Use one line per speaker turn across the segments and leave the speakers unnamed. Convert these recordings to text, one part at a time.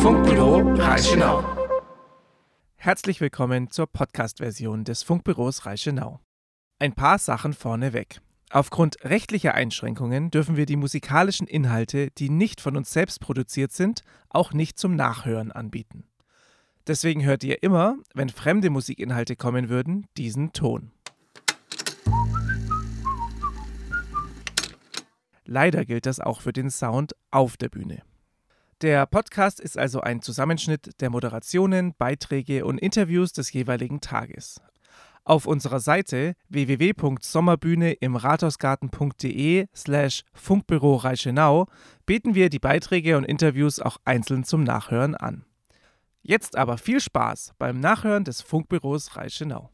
Funkbüro Reichenau.
Herzlich willkommen zur Podcast-Version des Funkbüros Reichenau. Ein paar Sachen vorneweg. Aufgrund rechtlicher Einschränkungen dürfen wir die musikalischen Inhalte, die nicht von uns selbst produziert sind, auch nicht zum Nachhören anbieten. Deswegen hört ihr immer, wenn fremde Musikinhalte kommen würden, diesen Ton. Leider gilt das auch für den Sound auf der Bühne. Der Podcast ist also ein Zusammenschnitt der Moderationen, Beiträge und Interviews des jeweiligen Tages. Auf unserer Seite www.sommerbühne im rathausgarten.de slash Funkbüro Reichenau bieten wir die Beiträge und Interviews auch einzeln zum Nachhören an. Jetzt aber viel Spaß beim Nachhören des Funkbüros Reichenau.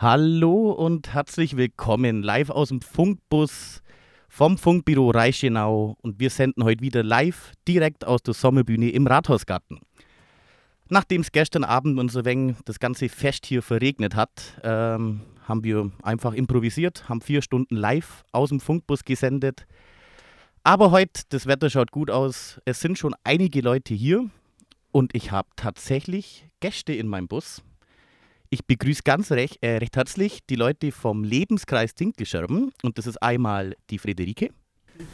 Hallo und herzlich willkommen live aus dem Funkbus vom Funkbüro Reichenau und wir senden heute wieder live direkt aus der Sommerbühne im Rathausgarten. Nachdem es gestern Abend uns ein wenig das ganze Fest hier verregnet hat, ähm, haben wir einfach improvisiert, haben vier Stunden live aus dem Funkbus gesendet. Aber heute, das Wetter schaut gut aus, es sind schon einige Leute hier und ich habe tatsächlich Gäste in meinem Bus. Ich begrüße ganz recht, äh, recht herzlich die Leute vom Lebenskreis Dinkelscherben. Und das ist einmal die Friederike.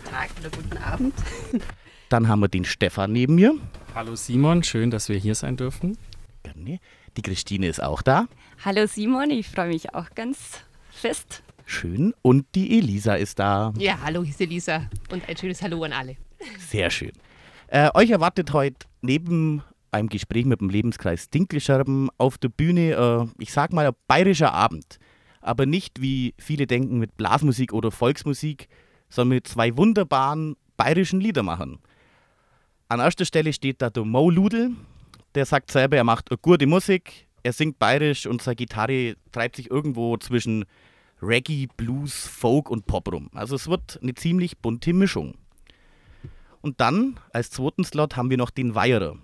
Tag oder guten Abend.
Dann haben wir den Stefan neben mir.
Hallo Simon, schön, dass wir hier sein dürfen.
Gerne. Die Christine ist auch da.
Hallo Simon, ich freue mich auch ganz fest.
Schön. Und die Elisa ist da.
Ja, hallo, hier ist Elisa und ein schönes Hallo an alle.
Sehr schön. Äh, euch erwartet heute neben einem Gespräch mit dem Lebenskreis Dinkelscherben auf der Bühne, äh, ich sag mal, ein bayerischer Abend. Aber nicht wie viele denken mit Blasmusik oder Volksmusik, sondern mit zwei wunderbaren bayerischen Liedermachern. An erster Stelle steht da der Mo Ludel, der sagt selber, er macht eine gute Musik, er singt bayerisch und seine Gitarre treibt sich irgendwo zwischen Reggae, Blues, Folk und Pop rum. Also es wird eine ziemlich bunte Mischung. Und dann als zweiten Slot haben wir noch den Weierer.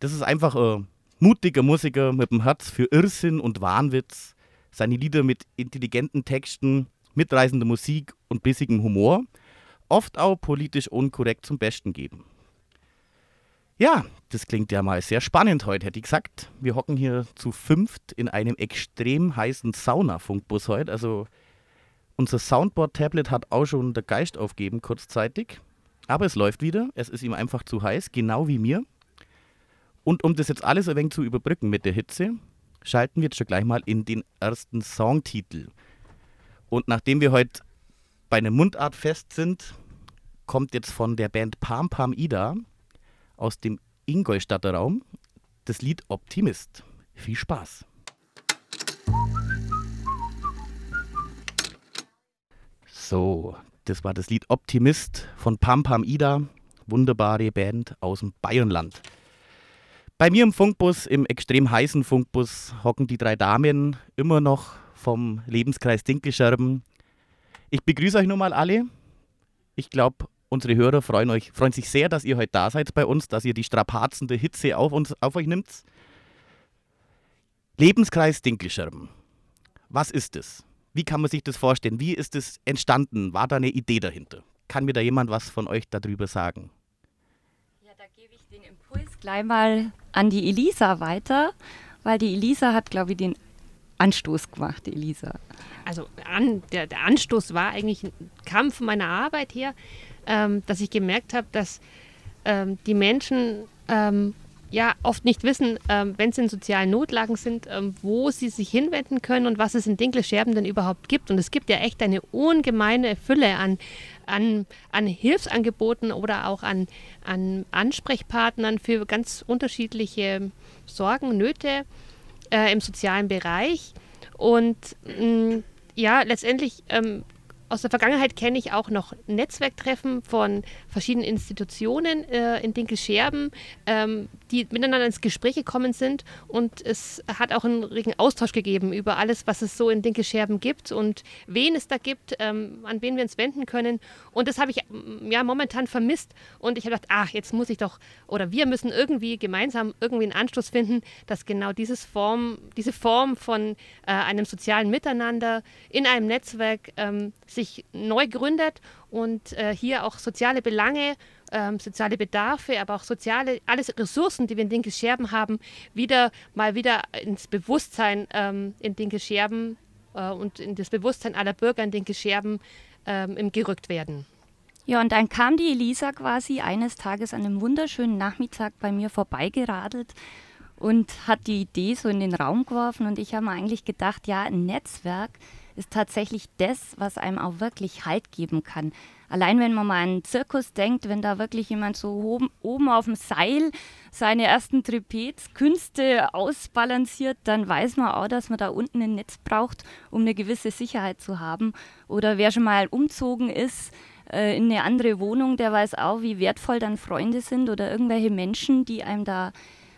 Das ist einfach ein mutiger Musiker mit dem Herz für Irrsinn und Wahnwitz. Seine Lieder mit intelligenten Texten, mitreißender Musik und bissigem Humor, oft auch politisch unkorrekt zum Besten geben. Ja, das klingt ja mal sehr spannend heute, hätte ich gesagt. Wir hocken hier zu fünft in einem extrem heißen Sauna-Funkbus heute. Also unser Soundboard-Tablet hat auch schon der Geist aufgeben kurzzeitig. Aber es läuft wieder. Es ist ihm einfach zu heiß, genau wie mir. Und um das jetzt alles ein wenig zu überbrücken mit der Hitze, schalten wir jetzt schon gleich mal in den ersten Songtitel. Und nachdem wir heute bei einem Mundartfest sind, kommt jetzt von der Band Pam Pam Ida aus dem Ingolstadter Raum das Lied Optimist. Viel Spaß. So, das war das Lied Optimist von Pam Pam Ida, wunderbare Band aus dem Bayernland. Bei mir im Funkbus, im extrem heißen Funkbus, hocken die drei Damen immer noch vom Lebenskreis Dinkelscherben. Ich begrüße euch nun mal alle. Ich glaube, unsere Hörer freuen, euch, freuen sich sehr, dass ihr heute da seid bei uns, dass ihr die Strapazen der Hitze auf, uns, auf euch nimmt. Lebenskreis Dinkelscherben. Was ist es? Wie kann man sich das vorstellen? Wie ist es entstanden? War da eine Idee dahinter? Kann mir da jemand was von euch darüber sagen?
Ja, da gebe ich den Gleich mal an die Elisa weiter, weil die Elisa hat, glaube ich, den Anstoß gemacht, Elisa.
Also an, der, der Anstoß war eigentlich ein Kampf meiner Arbeit her, ähm, dass ich gemerkt habe, dass ähm, die Menschen ähm, ja oft nicht wissen, ähm, wenn sie in sozialen Notlagen sind, ähm, wo sie sich hinwenden können und was es in Dinkelscherben denn überhaupt gibt. Und es gibt ja echt eine ungemeine Fülle an, an, an Hilfsangeboten oder auch an, an Ansprechpartnern für ganz unterschiedliche Sorgen, Nöte äh, im sozialen Bereich. Und mh, ja, letztendlich ähm, aus der Vergangenheit kenne ich auch noch Netzwerktreffen von verschiedenen Institutionen äh, in Dinkelscherben, ähm, die miteinander ins Gespräch gekommen sind. Und es hat auch einen regen Austausch gegeben über alles, was es so in Dinkelscherben gibt und wen es da gibt, ähm, an wen wir uns wenden können. Und das habe ich mm, ja momentan vermisst. Und ich habe gedacht, ach, jetzt muss ich doch, oder wir müssen irgendwie gemeinsam irgendwie einen Anstoß finden, dass genau dieses Form, diese Form von äh, einem sozialen Miteinander in einem Netzwerk ähm, sich neu gründet und äh, hier auch soziale Belange, ähm, soziale Bedarfe, aber auch soziale, alles Ressourcen, die wir in Dinkelscherben haben, wieder mal wieder ins Bewusstsein ähm, in Dinkelscherben äh, und in das Bewusstsein aller Bürger in Dinkelscherben ähm, gerückt werden.
Ja, und dann kam die Elisa quasi eines Tages an einem wunderschönen Nachmittag bei mir vorbeigeradelt und hat die Idee so in den Raum geworfen und ich habe mir eigentlich gedacht, ja, ein Netzwerk ist tatsächlich das, was einem auch wirklich Halt geben kann. Allein wenn man mal an einen Zirkus denkt, wenn da wirklich jemand so oben, oben auf dem Seil seine ersten Trapezkünste ausbalanciert, dann weiß man auch, dass man da unten ein Netz braucht, um eine gewisse Sicherheit zu haben. Oder wer schon mal umzogen ist äh, in eine andere Wohnung, der weiß auch, wie wertvoll dann Freunde sind oder irgendwelche Menschen, die einem da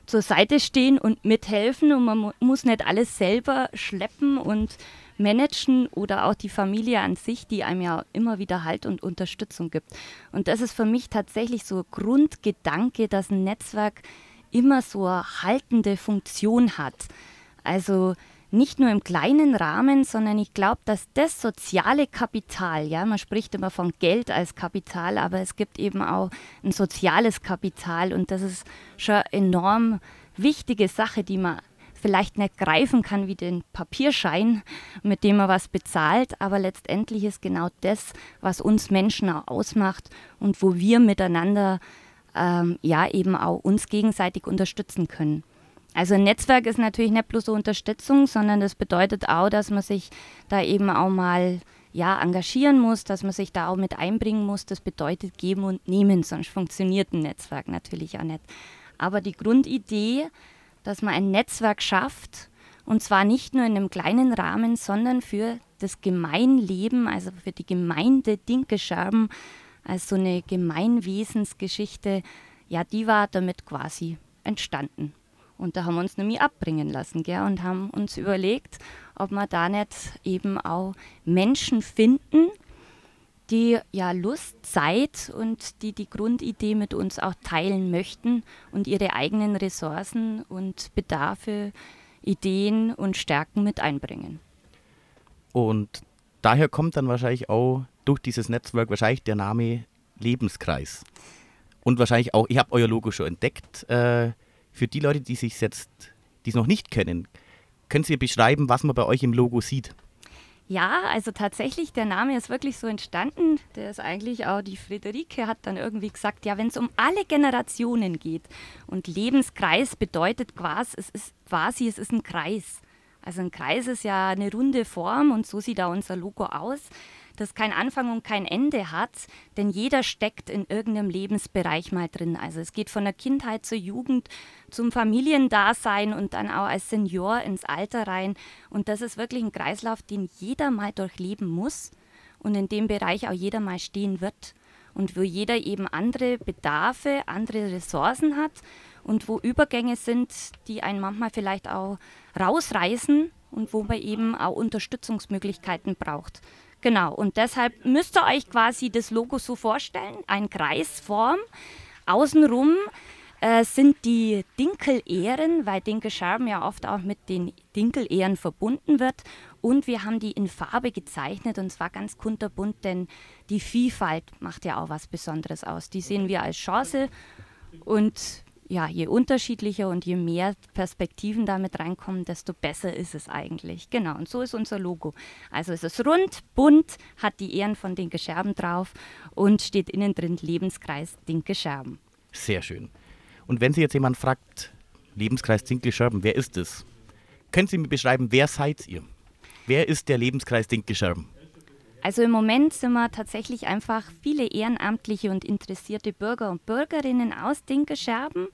zur Seite stehen und mithelfen und man mu muss nicht alles selber schleppen und managen oder auch die Familie an sich, die einem ja immer wieder Halt und Unterstützung gibt. Und das ist für mich tatsächlich so ein Grundgedanke, dass ein Netzwerk immer so eine haltende Funktion hat. Also nicht nur im kleinen Rahmen, sondern ich glaube, dass das soziale Kapital, ja, man spricht immer von Geld als Kapital, aber es gibt eben auch ein soziales Kapital und das ist schon enorm wichtige Sache, die man vielleicht nicht greifen kann wie den Papierschein, mit dem man was bezahlt, aber letztendlich ist genau das, was uns Menschen auch ausmacht und wo wir miteinander ähm, ja eben auch uns gegenseitig unterstützen können. Also ein Netzwerk ist natürlich nicht bloß so Unterstützung, sondern das bedeutet auch, dass man sich da eben auch mal ja, engagieren muss, dass man sich da auch mit einbringen muss. Das bedeutet geben und nehmen, sonst funktioniert ein Netzwerk natürlich auch nicht. Aber die Grundidee, dass man ein Netzwerk schafft, und zwar nicht nur in einem kleinen Rahmen, sondern für das Gemeinleben, also für die Gemeinde Dinkescherben, als so eine Gemeinwesensgeschichte, ja, die war damit quasi entstanden. Und da haben wir uns nämlich abbringen lassen gell, und haben uns überlegt, ob wir da nicht eben auch Menschen finden, die ja Lust, Zeit und die die Grundidee mit uns auch teilen möchten und ihre eigenen Ressourcen und Bedarfe, Ideen und Stärken mit einbringen.
Und daher kommt dann wahrscheinlich auch durch dieses Netzwerk wahrscheinlich der Name Lebenskreis. Und wahrscheinlich auch, ich habe euer Logo schon entdeckt. Äh, für die Leute, die sich jetzt, die es noch nicht kennen, können Sie beschreiben, was man bei euch im Logo sieht?
Ja, also tatsächlich, der Name ist wirklich so entstanden. Der ist eigentlich auch, die Friederike hat dann irgendwie gesagt, ja, wenn es um alle Generationen geht und Lebenskreis bedeutet quasi, es ist quasi, es ist ein Kreis. Also ein Kreis ist ja eine runde Form und so sieht auch unser Logo aus das kein Anfang und kein Ende hat, denn jeder steckt in irgendeinem Lebensbereich mal drin. Also es geht von der Kindheit zur Jugend, zum Familiendasein und dann auch als Senior ins Alter rein. Und das ist wirklich ein Kreislauf, den jeder mal durchleben muss und in dem Bereich auch jeder mal stehen wird. Und wo jeder eben andere Bedarfe, andere Ressourcen hat und wo Übergänge sind, die einen manchmal vielleicht auch rausreißen und wo man eben auch Unterstützungsmöglichkeiten braucht. Genau, und deshalb müsst ihr euch quasi das Logo so vorstellen, ein Kreisform. Außenrum äh, sind die Dinkel-Ehren, weil Dinkelscherben ja oft auch mit den Dinkel-Ehren verbunden wird. Und wir haben die in Farbe gezeichnet und zwar ganz kunterbunt, denn die Vielfalt macht ja auch was Besonderes aus. Die sehen wir als Chance und ja, je unterschiedlicher und je mehr Perspektiven damit reinkommen, desto besser ist es eigentlich. Genau, und so ist unser Logo. Also es ist rund, bunt, hat die Ehren von Dinke Scherben drauf und steht innen drin Lebenskreis Dinke Scherben.
Sehr schön. Und wenn Sie jetzt jemand fragt, Lebenskreis Dinkelscherben, wer ist es? Können Sie mir beschreiben, wer seid ihr? Wer ist der Lebenskreis Dinkelscherben?
Also im Moment sind wir tatsächlich einfach viele ehrenamtliche und interessierte Bürger und Bürgerinnen aus Dinkelscherben.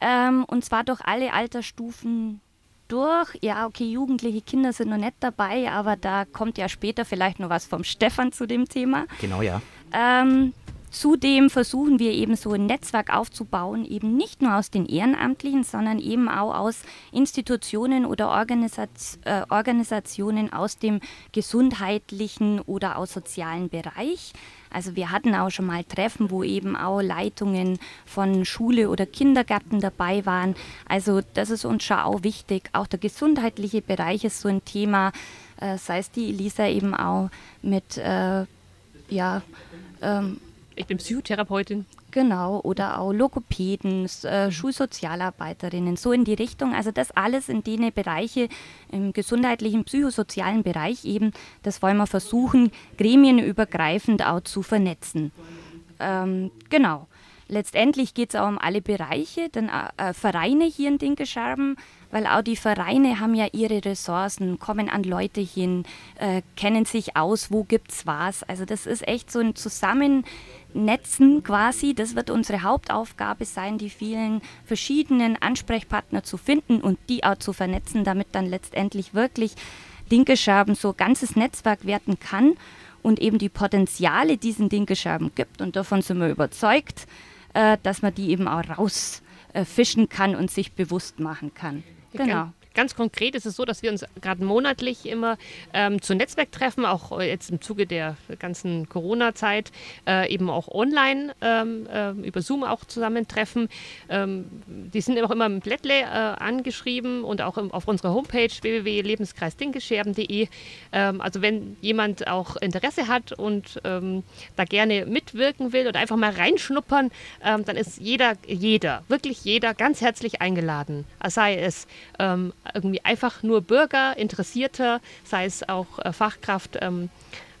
Ähm, und zwar durch alle Altersstufen durch. Ja, okay, jugendliche Kinder sind noch nicht dabei, aber da kommt ja später vielleicht noch was vom Stefan zu dem Thema.
Genau, ja.
Ähm, zudem versuchen wir eben so ein Netzwerk aufzubauen, eben nicht nur aus den Ehrenamtlichen, sondern eben auch aus Institutionen oder äh, Organisationen aus dem gesundheitlichen oder aus sozialen Bereich. Also wir hatten auch schon mal Treffen, wo eben auch Leitungen von Schule oder Kindergärten dabei waren. Also das ist uns schon auch wichtig. Auch der gesundheitliche Bereich ist so ein Thema, äh, sei es die Elisa eben auch mit äh, ja, ähm,
Ich bin Psychotherapeutin.
Genau, oder auch Logopäden, äh, Schulsozialarbeiterinnen, so in die Richtung. Also das alles in den Bereiche im gesundheitlichen, psychosozialen Bereich eben, das wollen wir versuchen, gremienübergreifend auch zu vernetzen. Ähm, genau. Letztendlich geht es auch um alle Bereiche, denn äh, Vereine hier in Dinkelscherben, weil auch die Vereine haben ja ihre Ressourcen, kommen an Leute hin, äh, kennen sich aus, wo gibt's was. Also das ist echt so ein Zusammennetzen quasi. Das wird unsere Hauptaufgabe sein, die vielen verschiedenen Ansprechpartner zu finden und die auch zu vernetzen, damit dann letztendlich wirklich Dinkelscherben so ganzes Netzwerk werden kann und eben die Potenziale diesen Dinkelscherben gibt. Und davon sind wir überzeugt, äh, dass man die eben auch rausfischen äh, kann und sich bewusst machen kann. Genau.
Ganz, konkret ist es so, dass wir uns gerade monatlich immer ähm, zu Netzwerktreffen, auch äh, jetzt im Zuge der ganzen Corona-Zeit, äh, eben auch online ähm, äh, über Zoom auch zusammentreffen. Ähm, die sind auch immer im Blättle äh, angeschrieben und auch im, auf unserer Homepage www.lebenskreisdinkelscherben.de. Ähm, also wenn jemand auch Interesse hat und ähm, da gerne mitwirken will oder einfach mal reinschnuppern, ähm, dann ist jeder, jeder, wirklich jeder ganz herzlich eingeladen. Sei es ähm, irgendwie einfach nur Bürger, Interessierter, sei es auch äh, Fachkraft ähm,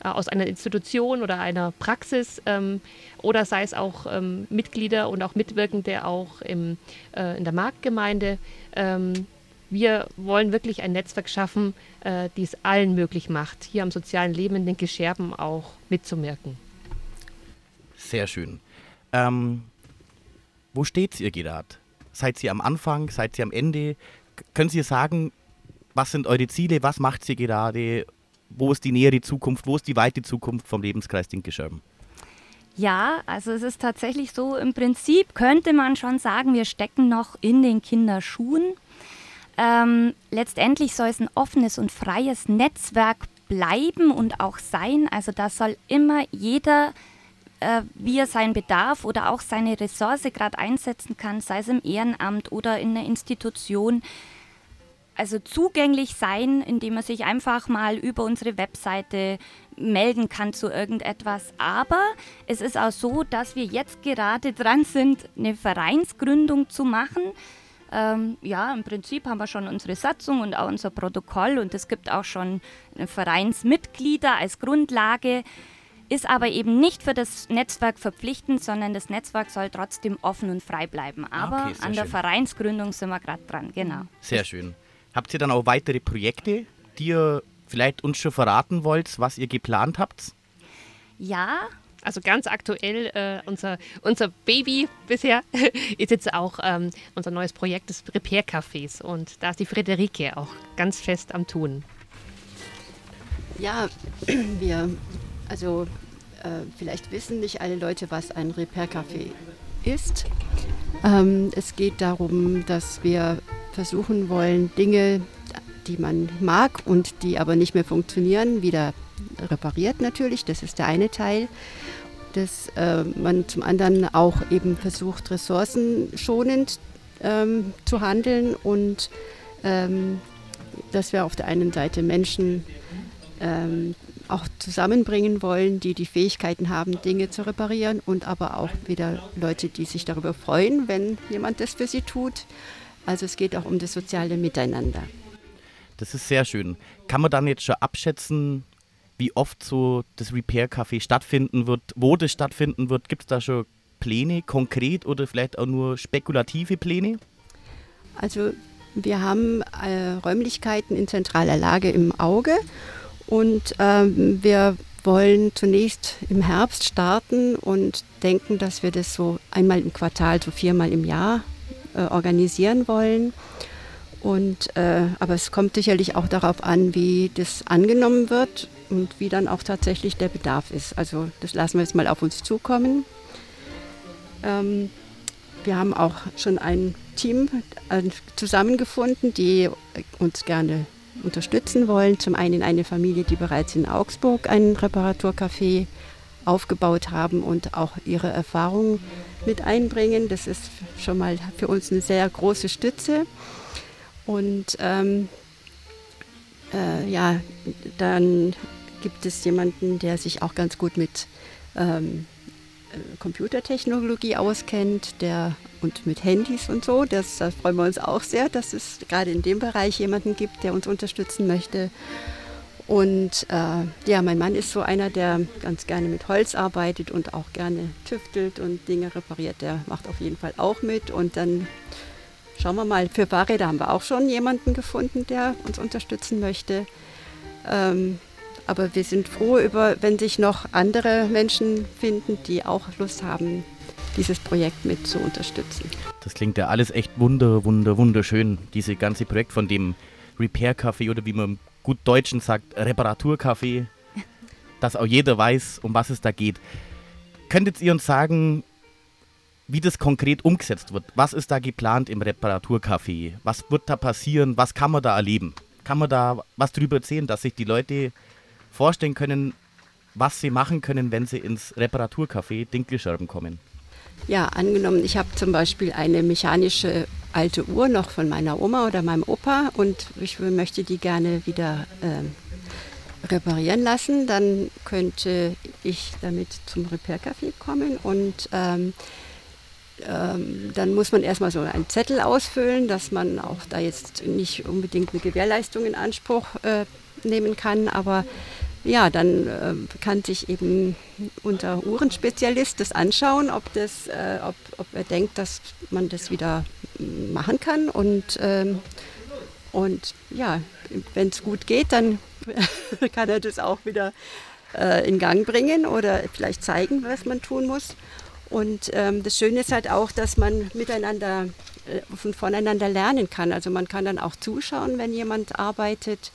äh, aus einer Institution oder einer Praxis ähm, oder sei es auch ähm, Mitglieder und auch Mitwirkende auch im, äh, in der Marktgemeinde. Ähm, wir wollen wirklich ein Netzwerk schaffen, äh, die es allen möglich macht, hier am sozialen Leben in den Gescherben auch mitzuwirken.
Sehr schön. Ähm, wo steht ihr gerade? Seid ihr am Anfang? Seid ihr am Ende? Können Sie sagen, was sind eure Ziele? Was macht ihr gerade? Wo ist die nähere Zukunft? Wo ist die weite Zukunft vom Lebenskreis Dinkelscherben?
Ja, also es ist tatsächlich so, im Prinzip könnte man schon sagen, wir stecken noch in den Kinderschuhen. Ähm, letztendlich soll es ein offenes und freies Netzwerk bleiben und auch sein. Also da soll immer jeder, äh, wie er seinen Bedarf oder auch seine Ressource gerade einsetzen kann, sei es im Ehrenamt oder in einer Institution, also zugänglich sein, indem man sich einfach mal über unsere Webseite melden kann zu irgendetwas. Aber es ist auch so, dass wir jetzt gerade dran sind, eine Vereinsgründung zu machen. Ähm, ja, im Prinzip haben wir schon unsere Satzung und auch unser Protokoll und es gibt auch schon Vereinsmitglieder als Grundlage, ist aber eben nicht für das Netzwerk verpflichtend, sondern das Netzwerk soll trotzdem offen und frei bleiben. Aber
okay,
an der
schön.
Vereinsgründung sind wir gerade dran, genau.
Sehr schön. Habt ihr dann auch weitere Projekte, die ihr vielleicht uns schon verraten wollt, was ihr geplant habt?
Ja,
Also ganz aktuell, äh, unser, unser Baby bisher ist jetzt auch ähm, unser neues Projekt des Repair-Cafés. Und da ist die Friederike auch ganz fest am Tun.
Ja, wir, also äh, vielleicht wissen nicht alle Leute, was ein Repair-Café ist. Ähm, es geht darum, dass wir versuchen wollen, Dinge, die man mag und die aber nicht mehr funktionieren, wieder repariert natürlich. Das ist der eine Teil. Dass äh, man zum anderen auch eben versucht, ressourcenschonend ähm, zu handeln und ähm, dass wir auf der einen Seite Menschen ähm, auch zusammenbringen wollen, die die Fähigkeiten haben, Dinge zu reparieren und aber auch wieder Leute, die sich darüber freuen, wenn jemand das für sie tut. Also es geht auch um das soziale Miteinander.
Das ist sehr schön. Kann man dann jetzt schon abschätzen, wie oft so das Repair-Café stattfinden wird, wo das stattfinden wird? Gibt es da schon Pläne konkret oder vielleicht auch nur spekulative Pläne?
Also wir haben äh, Räumlichkeiten in zentraler Lage im Auge und ähm, wir wollen zunächst im Herbst starten und denken, dass wir das so einmal im Quartal, so viermal im Jahr äh, organisieren wollen. Und, äh, aber es kommt sicherlich auch darauf an, wie das angenommen wird und wie dann auch tatsächlich der Bedarf ist. Also das lassen wir jetzt mal auf uns zukommen. Ähm, wir haben auch schon ein Team äh, zusammengefunden, die uns gerne unterstützen wollen. Zum einen eine Familie, die bereits in Augsburg ein Reparaturcafé aufgebaut haben und auch ihre Erfahrungen mit einbringen. Das ist schon mal für uns eine sehr große Stütze. Und ähm, äh, ja, dann gibt es jemanden, der sich auch ganz gut mit ähm, äh, Computertechnologie auskennt, der und mit Handys und so. Das, da freuen wir uns auch sehr, dass es gerade in dem Bereich jemanden gibt, der uns unterstützen möchte. Und äh, ja, mein Mann ist so einer, der ganz gerne mit Holz arbeitet und auch gerne tüftelt und Dinge repariert. Der macht auf jeden Fall auch mit. Und dann schauen wir mal, für Fahrräder haben wir auch schon jemanden gefunden, der uns unterstützen möchte. Ähm, aber wir sind froh über, wenn sich noch andere Menschen finden, die auch Lust haben, dieses Projekt mit zu unterstützen.
Das klingt ja alles echt wunder, wunder, wunderschön. Dieses ganze Projekt von dem Repair Café oder wie man im gut Deutschen sagt, Reparaturcafé, dass auch jeder weiß, um was es da geht. Könntet ihr uns sagen, wie das konkret umgesetzt wird? Was ist da geplant im Reparaturcafé? Was wird da passieren? Was kann man da erleben? Kann man da was drüber erzählen, dass sich die Leute vorstellen können, was sie machen können, wenn sie ins Reparaturcafé Dinkelschirben kommen?
Ja, angenommen, ich habe zum Beispiel eine mechanische alte Uhr noch von meiner Oma oder meinem Opa und ich möchte die gerne wieder äh, reparieren lassen, dann könnte ich damit zum Repair-Café kommen und ähm, ähm, dann muss man erstmal so einen Zettel ausfüllen, dass man auch da jetzt nicht unbedingt eine Gewährleistung in Anspruch äh, nehmen kann, aber ja, dann äh, kann sich eben unser Uhrenspezialist das anschauen, ob, das, äh, ob, ob er denkt, dass man das wieder machen kann. Und, ähm, und ja, wenn es gut geht, dann kann er das auch wieder äh, in Gang bringen oder vielleicht zeigen, was man tun muss. Und ähm, das Schöne ist halt auch, dass man miteinander äh, voneinander lernen kann. Also man kann dann auch zuschauen, wenn jemand arbeitet.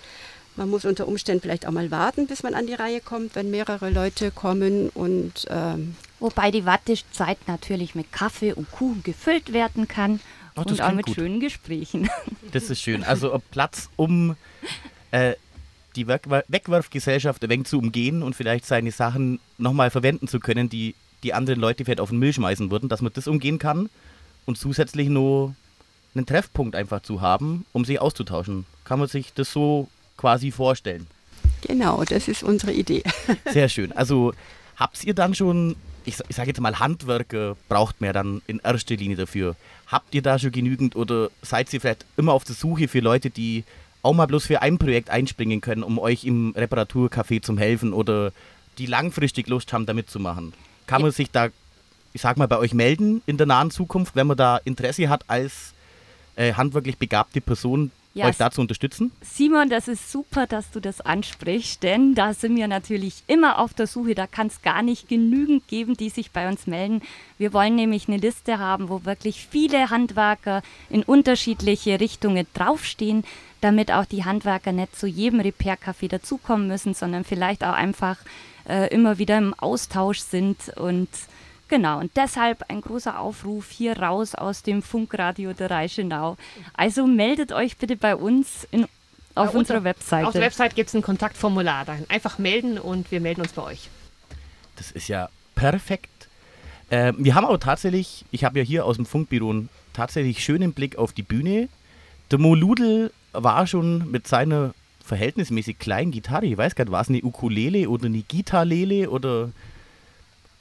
Man muss unter Umständen vielleicht auch mal warten, bis man an die Reihe kommt, wenn mehrere Leute kommen. Und, ähm
Wobei die Wartezeit natürlich mit Kaffee und Kuchen gefüllt werden kann
Oh,
und auch mit
gut.
schönen Gesprächen.
Das ist schön. Also Platz, um äh, die Weg Wegwerfgesellschaft ein wenig zu umgehen und vielleicht seine Sachen nochmal verwenden zu können, die die anderen Leute vielleicht auf den Müll schmeißen würden, dass man das umgehen kann und zusätzlich nur einen Treffpunkt einfach zu haben, um sich auszutauschen. Kann man sich das so quasi vorstellen?
Genau, das ist unsere Idee.
Sehr schön. Also habt ihr dann schon, ich, ich sage jetzt mal Handwerker, braucht man ja dann in erster Linie dafür. Habt ihr da schon genügend oder seid ihr vielleicht immer auf der Suche für Leute, die auch mal bloß für ein Projekt einspringen können, um euch im Reparaturcafé zu helfen oder die langfristig Lust haben, damit zu machen? Kann man sich da, ich sag mal, bei euch melden in der nahen Zukunft, wenn man da Interesse hat, als äh, handwerklich begabte Person
Ja,
euch
es-
da zu unterstützen?
Simon, das ist super, dass du das ansprichst, denn da sind wir natürlich immer auf der Suche. Da kann es gar nicht genügend geben, die sich bei uns melden. Wir wollen nämlich eine Liste haben, wo wirklich viele Handwerker in unterschiedliche Richtungen draufstehen, damit auch die Handwerker nicht zu jedem Repair-Café dazukommen müssen, sondern vielleicht auch einfach äh, immer wieder im Austausch sind und Genau, und deshalb ein großer Aufruf hier raus aus dem Funkradio der Reichenau. Also meldet euch bitte bei uns in, auf
Bei
unserer
unser-
Webseite.
Auf der Website gibt es ein Kontaktformular. Da einfach melden und wir melden uns bei euch.
Das ist ja perfekt. Äh, wir haben aber tatsächlich, ich habe ja hier aus dem Funkbüro einen tatsächlich schönen Blick auf die Bühne. Der Mo Ludl war schon mit seiner verhältnismäßig kleinen Gitarre, ich weiß gar nicht, war es eine Ukulele oder eine Gitarlele oder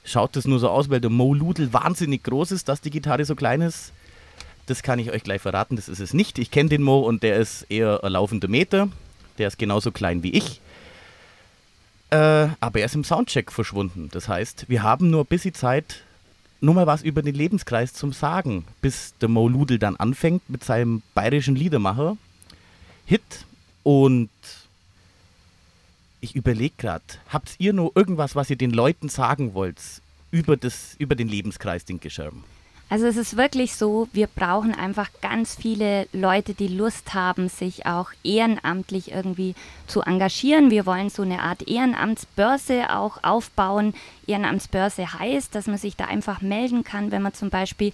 schaut das nur so aus, weil der Mo Ludl wahnsinnig groß ist, dass die Gitarre so klein ist? Das kann ich euch gleich verraten, das ist es nicht. Ich kenne den Mo und der ist eher ein laufender Meter. Der ist genauso klein wie ich. Äh, aber er ist im Soundcheck verschwunden. Das heißt, wir haben nur ein bisschen Zeit, nur mal was über den Lebenskreis zum Sagen, bis der Mo Ludl dann anfängt mit seinem bayerischen Liedermacher Hit und ich überlege gerade, habt ihr noch irgendwas, was ihr den Leuten sagen wollt über, das, über den Lebenskreis Dinkelscherben?
Also es ist wirklich so, wir brauchen einfach ganz viele Leute, die Lust haben, sich auch ehrenamtlich irgendwie zu engagieren. Wir wollen so eine Art Ehrenamtsbörse auch aufbauen. Ehrenamtsbörse heißt, dass man sich da einfach melden kann, wenn man zum Beispiel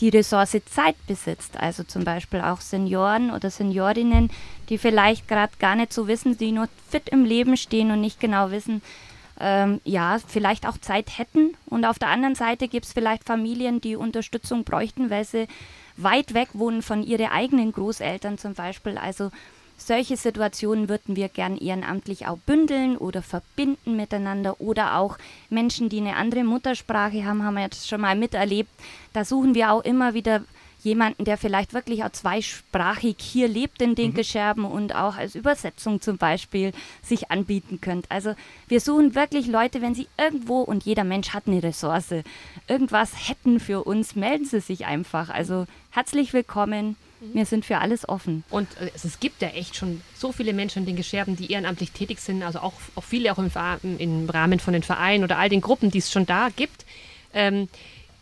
die Ressource Zeit besitzt. Also zum Beispiel auch Senioren oder Seniorinnen, die vielleicht gerade gar nicht so wissen, die nur fit im Leben stehen und nicht genau wissen, ähm, ja, vielleicht auch Zeit hätten. Und auf der anderen Seite gibt es vielleicht Familien, die Unterstützung bräuchten, weil sie weit weg wohnen von ihren eigenen Großeltern zum Beispiel. Also solche Situationen würden wir gern ehrenamtlich auch bündeln oder verbinden miteinander oder auch Menschen, die eine andere Muttersprache haben, haben wir jetzt schon mal miterlebt. Da suchen wir auch immer wieder jemanden, der vielleicht wirklich auch zweisprachig hier lebt in den mhm. und auch als Übersetzung zum Beispiel sich anbieten könnte. Also wir suchen wirklich Leute, wenn sie irgendwo, und jeder Mensch hat eine Ressource, irgendwas hätten für uns, melden sie sich einfach. Also herzlich willkommen. Mhm. Wir sind für alles offen.
Und äh, es gibt ja echt schon so viele Menschen in den Gescherben, die ehrenamtlich tätig sind, also auch, auch viele auch im, im Rahmen von den Vereinen oder all den Gruppen, die es schon da gibt. Ähm,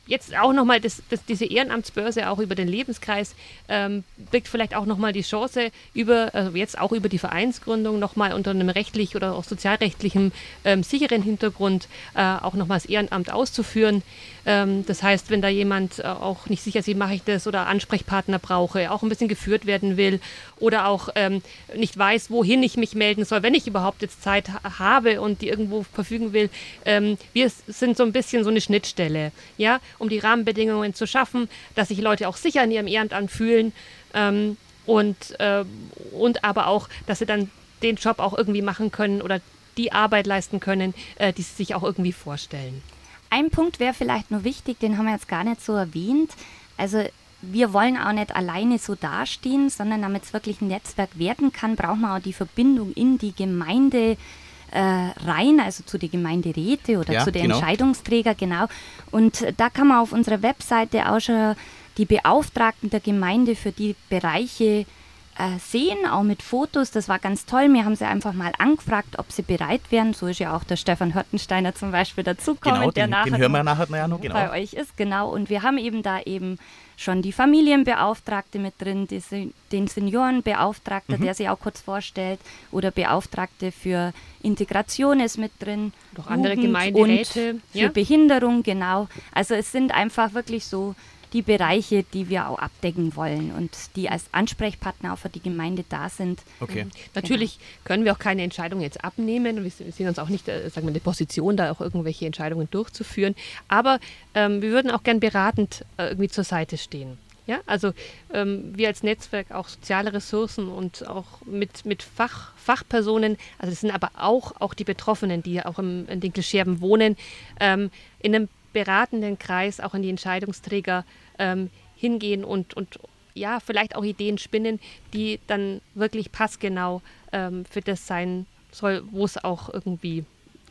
jetzt auch nochmal das, das, diese Ehrenamtsbörse auch über den Lebenskreis ähm, birgt vielleicht auch nochmal die Chance, über, also jetzt auch über die Vereinsgründung nochmal unter einem rechtlich oder auch sozialrechtlichen ähm, sicheren Hintergrund äh, auch nochmal das Ehrenamt auszuführen. Ähm, das heißt, wenn da jemand äh, auch nicht sicher ist, wie mache ich das oder Ansprechpartner brauche, auch ein bisschen geführt werden will oder auch ähm, nicht weiß, wohin ich mich melden soll, wenn ich überhaupt jetzt Zeit ha habe und die irgendwo verfügen will. Ähm, wir sind so ein bisschen so eine Schnittstelle, ja, um die Rahmenbedingungen zu schaffen, dass sich Leute auch sicher in ihrem Ehrenamt fühlen ähm, und, äh, und aber auch, dass sie dann den Job auch irgendwie machen können oder die Arbeit leisten können, äh, die sie sich auch irgendwie vorstellen.
Ein Punkt wäre vielleicht nur wichtig, den haben wir jetzt gar nicht so erwähnt. Also wir wollen auch nicht alleine so dastehen, sondern damit es wirklich ein Netzwerk werden kann, brauchen wir auch die Verbindung in die Gemeinde äh, rein, also zu den Gemeinderäte oder
Ja,
zu den
genau.
Entscheidungsträger, genau. Und da kann man auf unserer Webseite auch schon die Beauftragten der Gemeinde für die Bereiche äh, sehen, auch mit Fotos. Das war ganz toll. Wir haben sie einfach mal angefragt, ob sie bereit wären. So ist ja auch der Stefan Hörtensteiner zum Beispiel dazukommen,
Genau,
der
den,
nachher
den hören wir
noch
nachher ja noch. Genau.
bei euch ist, genau. Und wir haben eben da eben schon die Familienbeauftragte mit drin, die, den Seniorenbeauftragter,
Mhm.
der sich auch kurz vorstellt, oder Beauftragte für Integration ist mit drin.
Doch andere Gemeinderäte,
Und für
ja?
Behinderung, genau. Also es sind einfach wirklich so die Bereiche, die wir auch abdecken wollen und die als Ansprechpartner auch für die Gemeinde da sind.
Okay.
Natürlich können wir auch keine Entscheidung jetzt abnehmen und wir sehen uns auch nicht, äh, sagen wir, in der Position, da auch irgendwelche Entscheidungen durchzuführen. Aber ähm, wir würden auch gern beratend äh, irgendwie zur Seite stehen. Ja, also ähm, wir als Netzwerk auch soziale Ressourcen und auch mit, mit Fach, Fachpersonen, also das sind aber auch, auch die Betroffenen, die auch im, in Dinkelscherben wohnen, ähm, in einem beratenden Kreis auch an die Entscheidungsträger ähm, hingehen und, und ja, vielleicht auch Ideen spinnen, die dann wirklich passgenau ähm, für das sein soll, wo es auch irgendwie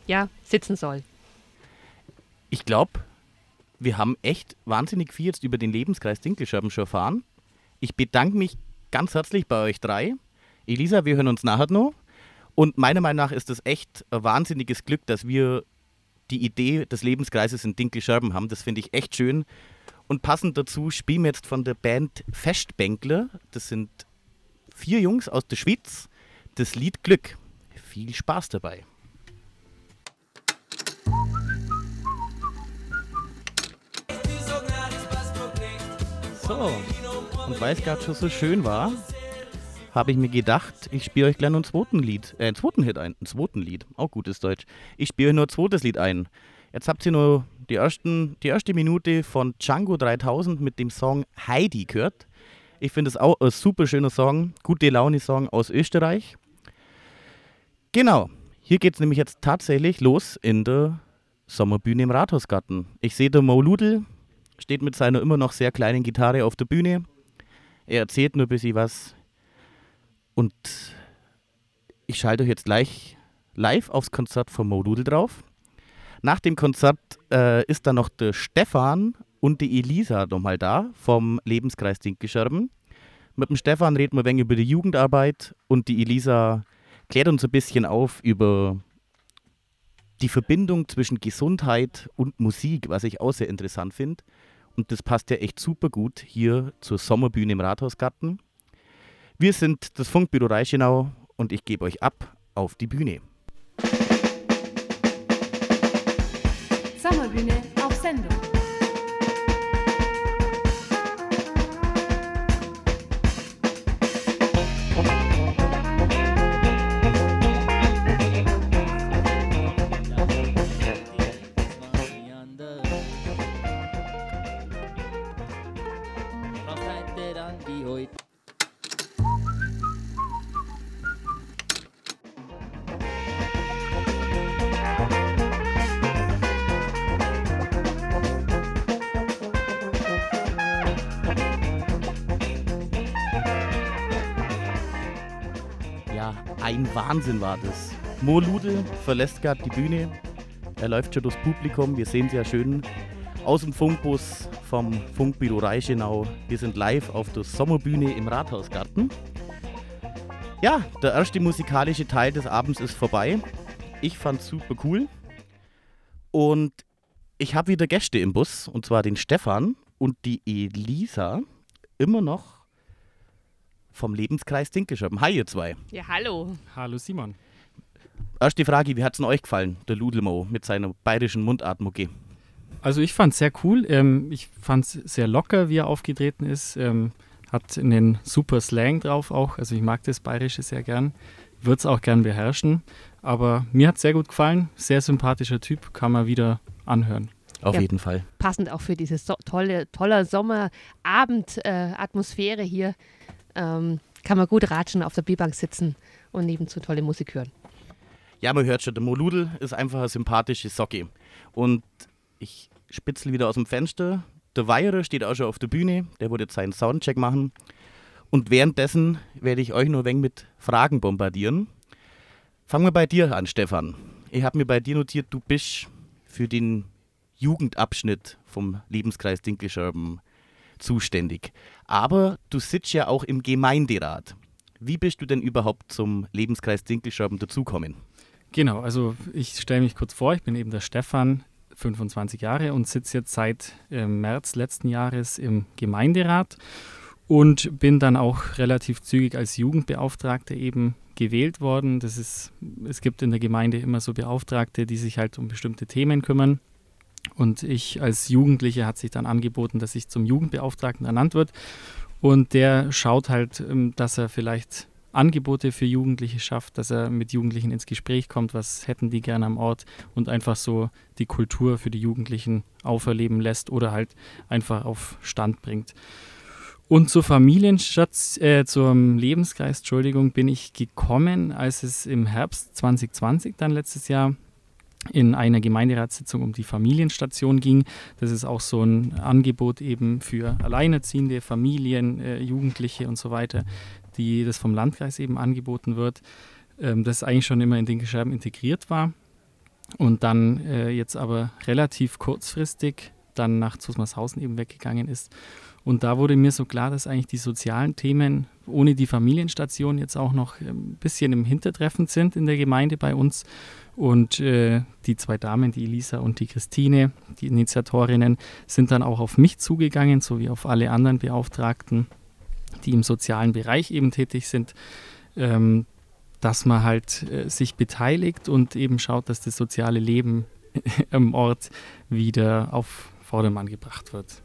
ja, sitzen soll.
Ich glaube, wir haben echt wahnsinnig viel jetzt über den Lebenskreis Dinkelscherben schon erfahren. Ich bedanke mich ganz herzlich bei euch drei. Elisa, wir hören uns nachher noch. Und meiner Meinung nach ist es echt ein wahnsinniges Glück, dass wir die Idee des Lebenskreises in Dinkelscherben haben. Das finde ich echt schön. Und passend dazu spielen wir jetzt von der Band Festbänkler. Das sind vier Jungs aus der Schweiz. Das Lied Glück. Viel Spaß dabei. So, und weil es gerade schon so schön war, habe ich mir gedacht, ich spiele euch gleich noch einen zweiten Lied, äh, einen zweiten Hit ein, einen zweiten Lied, auch gutes Deutsch. Ich spiele euch nur ein zweites Lied ein. Jetzt habt ihr nur die, ersten, die erste Minute von Django 3000 mit dem Song Heidi gehört. Ich finde es auch ein super schöner Song, gute Laune-Song aus Österreich. Genau, hier geht es nämlich jetzt tatsächlich los in der Sommerbühne im Rathausgarten. Ich sehe der Mo Ludl, steht mit seiner immer noch sehr kleinen Gitarre auf der Bühne. Er erzählt nur ein bisschen was. Und ich schalte euch jetzt gleich live aufs Konzert von Mo drauf. Nach dem Konzert äh, ist dann noch der Stefan und die Elisa nochmal da vom Lebenskreis Dinkelscherben. Mit dem Stefan reden wir ein wenig über die Jugendarbeit und die Elisa klärt uns ein bisschen auf über die Verbindung zwischen Gesundheit und Musik, was ich auch sehr interessant finde. Und das passt ja echt super gut hier zur Sommerbühne im Rathausgarten. Wir sind das Funkbüro Reichenau und ich gebe euch ab auf die Bühne.
Sommerbühne auf Sendung.
Ein Wahnsinn war das. Mo Ludel verlässt gerade die Bühne. Er läuft schon durchs Publikum. Wir sehen es ja schön aus dem Funkbus vom Funkbüro Reichenau. Wir sind live auf der Sommerbühne im Rathausgarten. Ja, der erste musikalische Teil des Abends ist vorbei. Ich fand's super cool. Und ich habe wieder Gäste im Bus, und zwar den Stefan und die Elisa. Immer noch vom Lebenskreis Dinkelscherben. Hi, ihr zwei.
Ja, hallo.
Hallo Simon.
Erste Frage, wie hat's denn euch gefallen, der Ludelmo mit seiner bayerischen Mundartmucke?
Also ich fand es sehr cool. Ähm, ich fand es sehr locker, wie er aufgetreten ist. Ähm, hat einen super Slang drauf auch. Also ich mag das Bayerische sehr gern. Würde es auch gern beherrschen. Aber mir hat es sehr gut gefallen. Sehr sympathischer Typ. Kann man wieder anhören.
Auf
Ja.
jeden Fall.
Passend auch für diese so tolle, tolle Sommerabend-Atmosphäre hier. Ähm, kann man gut ratschen, auf der B-Bank sitzen und nebenzu tolle Musik hören.
Ja, man hört schon, der Mo Ludel ist einfach eine sympathische Socke. Und ich spitzel wieder aus dem Fenster. Der Weierer steht auch schon auf der Bühne. Der wird jetzt seinen Soundcheck machen. Und währenddessen werde ich euch nur ein wenig mit Fragen bombardieren. Fangen wir bei dir an, Stefan. Ich habe mir bei dir notiert, du bist für den Jugendabschnitt vom Lebenskreis Dinkelscherben zuständig. Aber du sitzt ja auch im Gemeinderat. Wie bist du denn überhaupt zum Lebenskreis Dinkelscherben dazukommen?
Genau, also ich stelle mich kurz vor. Ich bin eben der Stefan, 25 Jahre und sitze jetzt seit äh, März letzten Jahres im Gemeinderat und bin dann auch relativ zügig als Jugendbeauftragter eben gewählt worden. Das ist, es gibt in der Gemeinde immer so Beauftragte, die sich halt um bestimmte Themen kümmern. Und ich als Jugendliche hat sich dann angeboten, dass ich zum Jugendbeauftragten ernannt wird. Und der schaut halt, ähm, dass er vielleicht Angebote für Jugendliche schafft, dass er mit Jugendlichen ins Gespräch kommt, was hätten die gerne am Ort und einfach so die Kultur für die Jugendlichen auferleben lässt oder halt einfach auf Stand bringt. Und zur Familienschatz, äh, zum Lebenskreis, Entschuldigung, bin ich gekommen, als es im Herbst 2020 dann letztes Jahr in einer Gemeinderatssitzung um die Familienstation ging. Das ist auch so ein Angebot eben für Alleinerziehende, Familien, äh, Jugendliche und so weiter, die das vom Landkreis eben angeboten wird. Ähm, das eigentlich schon immer in den Gescherben integriert war und dann äh, jetzt aber relativ kurzfristig dann nach Zusmarshausen eben weggegangen ist. Und da wurde mir so klar, dass eigentlich die sozialen Themen ohne die Familienstation jetzt auch noch ein bisschen im Hintertreffen sind in der Gemeinde bei uns. Und äh, die zwei Damen, die Elisa und die Christine, die Initiatorinnen, sind dann auch auf mich zugegangen, so wie auf alle anderen Beauftragten, die im sozialen Bereich eben tätig sind, ähm, dass man halt äh, sich beteiligt und eben schaut, dass das soziale Leben am Ort wieder auf Vordermann gebracht wird.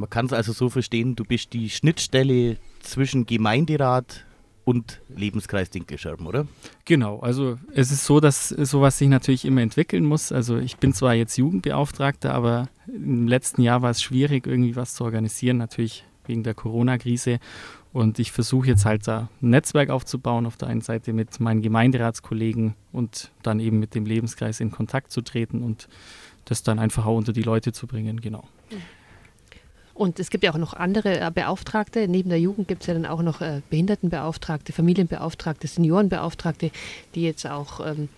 Man kann es also so verstehen, du bist die Schnittstelle zwischen Gemeinderat und Lebenskreis Dinkelscherben, oder?
Genau, also es ist so, dass sowas sich natürlich immer entwickeln muss. Also ich bin zwar jetzt Jugendbeauftragter, aber im letzten Jahr war es schwierig, irgendwie was zu organisieren, natürlich wegen der Corona-Krise. Und ich versuche jetzt halt da ein Netzwerk aufzubauen, auf der einen Seite mit meinen Gemeinderatskollegen und dann eben mit dem Lebenskreis in Kontakt zu treten und das dann einfach auch unter die Leute zu bringen, genau.
Und es gibt ja auch noch andere äh, Beauftragte. Neben der Jugend gibt es ja dann auch noch äh, Behindertenbeauftragte, Familienbeauftragte, Seniorenbeauftragte, die jetzt auch ähm,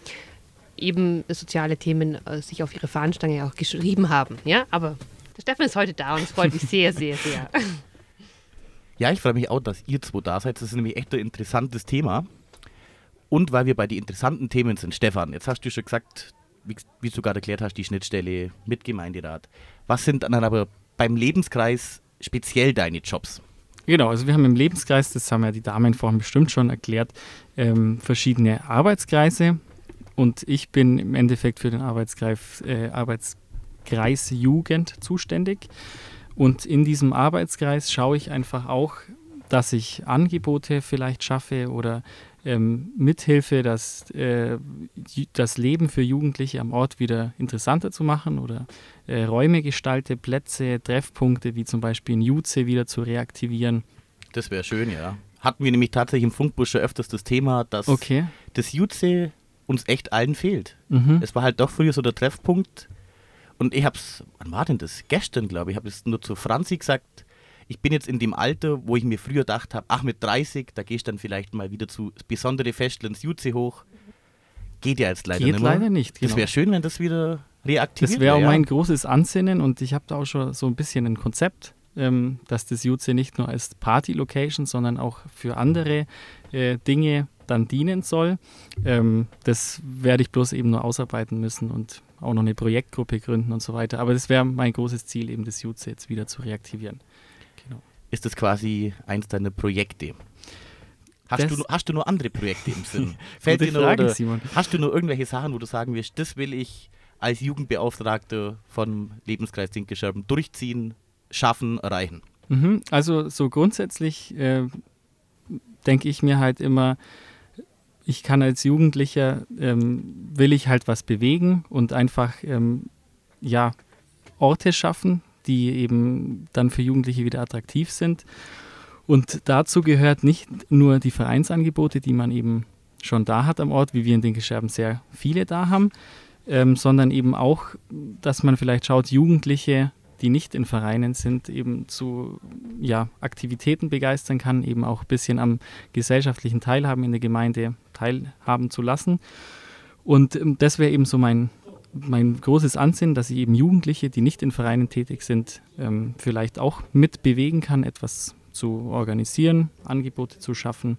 eben soziale Themen äh, sich auf ihre Fahnenstange auch geschrieben haben. Ja, aber der Stefan ist heute da und es freut mich sehr, sehr, sehr.
Ja, ich freue mich auch, dass ihr zwei da seid. Das ist nämlich echt ein interessantes Thema. Und weil wir bei den interessanten Themen sind, Stefan, jetzt hast du schon gesagt, wie, wie du gerade erklärt hast, die Schnittstelle mit Gemeinderat. Was sind dann aber beim Lebenskreis speziell deine Jobs?
Genau, also wir haben im Lebenskreis, das haben ja die Damen vorhin bestimmt schon erklärt, ähm, verschiedene Arbeitskreise. Und ich bin im Endeffekt für den Arbeitskreis, äh, Arbeitskreis Jugend zuständig. Und in diesem Arbeitskreis schaue ich einfach auch, dass ich Angebote vielleicht schaffe oder ähm, Mithilfe, das, äh, das Leben für Jugendliche am Ort wieder interessanter zu machen oder äh, Räume gestalte, Plätze, Treffpunkte wie zum Beispiel in Juze wieder zu reaktivieren.
Das wäre schön, ja. Hatten wir nämlich tatsächlich im Funkbus schon öfters das Thema, dass
Okay.
das Jutze uns echt allen fehlt.
Mhm.
Es war halt doch früher so der Treffpunkt. Und ich hab's, wann war denn das? Gestern, glaube ich, habe es nur zu Franzi gesagt. Ich bin jetzt in dem Alter, wo ich mir früher gedacht habe, ach, mit 30, da gehst du dann vielleicht mal wieder zu besondere Festel ins Jutze hoch. Geht ja jetzt leider
Geht
nicht mehr.
leider nicht.
Das
Genau.
wäre schön, wenn das wieder reaktiviert
Das wäre auch
wär,
mein
ja.
großes Ansinnen und ich habe da auch schon so ein bisschen ein Konzept, ähm, dass das Jutze nicht nur als Party-Location, sondern auch für andere äh, Dinge dann dienen soll. Ähm, das werde ich bloß eben nur ausarbeiten müssen und auch noch eine Projektgruppe gründen und so weiter. Aber das wäre mein großes Ziel, eben das Jutze jetzt wieder zu reaktivieren.
Ist das quasi eins deiner Projekte? Hast, du, nur- hast du nur andere Projekte im Sinn? Fällt dir nur,
Frage, Simon.
hast du nur irgendwelche Sachen, wo du sagen wirst, das will ich als Jugendbeauftragter vom Lebenskreis Dinkelscherben durchziehen, schaffen, erreichen?
Mhm, also so grundsätzlich äh, denke ich mir halt immer, ich kann als Jugendlicher, ähm, will ich halt was bewegen und einfach, ähm, ja, Orte schaffen, die eben dann für Jugendliche wieder attraktiv sind. Und dazu gehört nicht nur die Vereinsangebote, die man eben schon da hat am Ort, wie wir in den Gescherben sehr viele da haben, ähm, sondern eben auch, dass man vielleicht schaut, Jugendliche, die nicht in Vereinen sind, eben zu ja, Aktivitäten begeistern kann, eben auch ein bisschen am gesellschaftlichen Teilhaben in der Gemeinde teilhaben zu lassen. Und ähm, das wäre eben so mein, mein großes Ansinnen, dass ich eben Jugendliche, die nicht in Vereinen tätig sind, ähm, vielleicht auch mitbewegen kann, etwas zu organisieren, Angebote zu schaffen.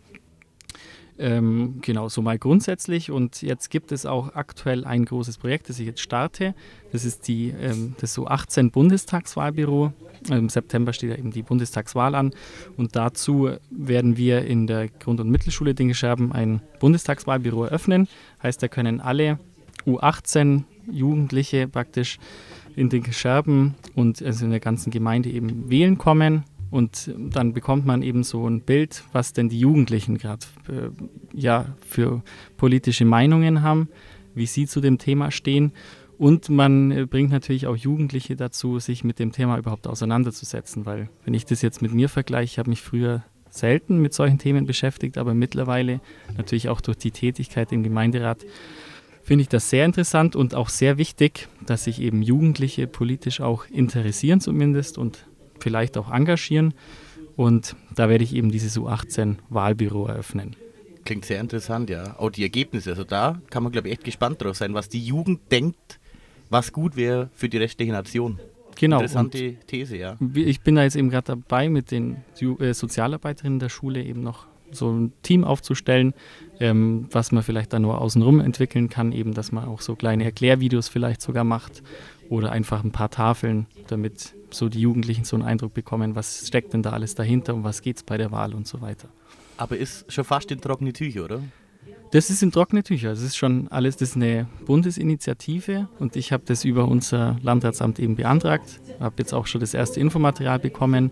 Ähm, genau, so mal grundsätzlich. Und jetzt gibt es auch aktuell ein großes Projekt, das ich jetzt starte. Das ist die, ähm, das so 18 Bundestagswahlbüro. Im September steht ja eben die Bundestagswahl an. Und dazu werden wir in der Grund- und Mittelschule Dingescherben ein Bundestagswahlbüro eröffnen. Heißt, da können alle U18 Jugendliche praktisch in den Scherben und also in der ganzen Gemeinde eben wählen kommen. Und dann bekommt man eben so ein Bild, was denn die Jugendlichen gerade äh, ja, für politische Meinungen haben, wie sie zu dem Thema stehen. Und man äh, bringt natürlich auch Jugendliche dazu, sich mit dem Thema überhaupt auseinanderzusetzen, weil wenn ich das jetzt mit mir vergleiche, ich habe mich früher selten mit solchen Themen beschäftigt, aber mittlerweile natürlich auch durch die Tätigkeit im Gemeinderat finde ich das sehr interessant und auch sehr wichtig, dass sich eben Jugendliche politisch auch interessieren zumindest und vielleicht auch engagieren. Und da werde ich eben dieses U18-Wahlbüro eröffnen.
Klingt sehr interessant, ja. Auch die Ergebnisse, also da kann man, glaube ich, echt gespannt drauf sein, was die Jugend denkt, was gut wäre für die restliche Nation.
Genau. Und
Interessante These, ja.
ich bin da jetzt eben gerade dabei, mit den äh, Sozialarbeiterinnen der Schule eben noch so ein Team aufzustellen, ähm, was man vielleicht dann nur außenrum entwickeln kann, eben, dass man auch so kleine Erklärvideos vielleicht sogar macht oder einfach ein paar Tafeln, damit so die Jugendlichen so einen Eindruck bekommen, was steckt denn da alles dahinter, um was geht es bei der Wahl und so weiter.
Aber ist schon fast in trockene Tücher, oder?
Das ist in trockene Tücher. Das ist schon alles, das ist eine Bundesinitiative und ich habe das über unser Landratsamt eben beantragt. Habe jetzt auch schon das erste Infomaterial bekommen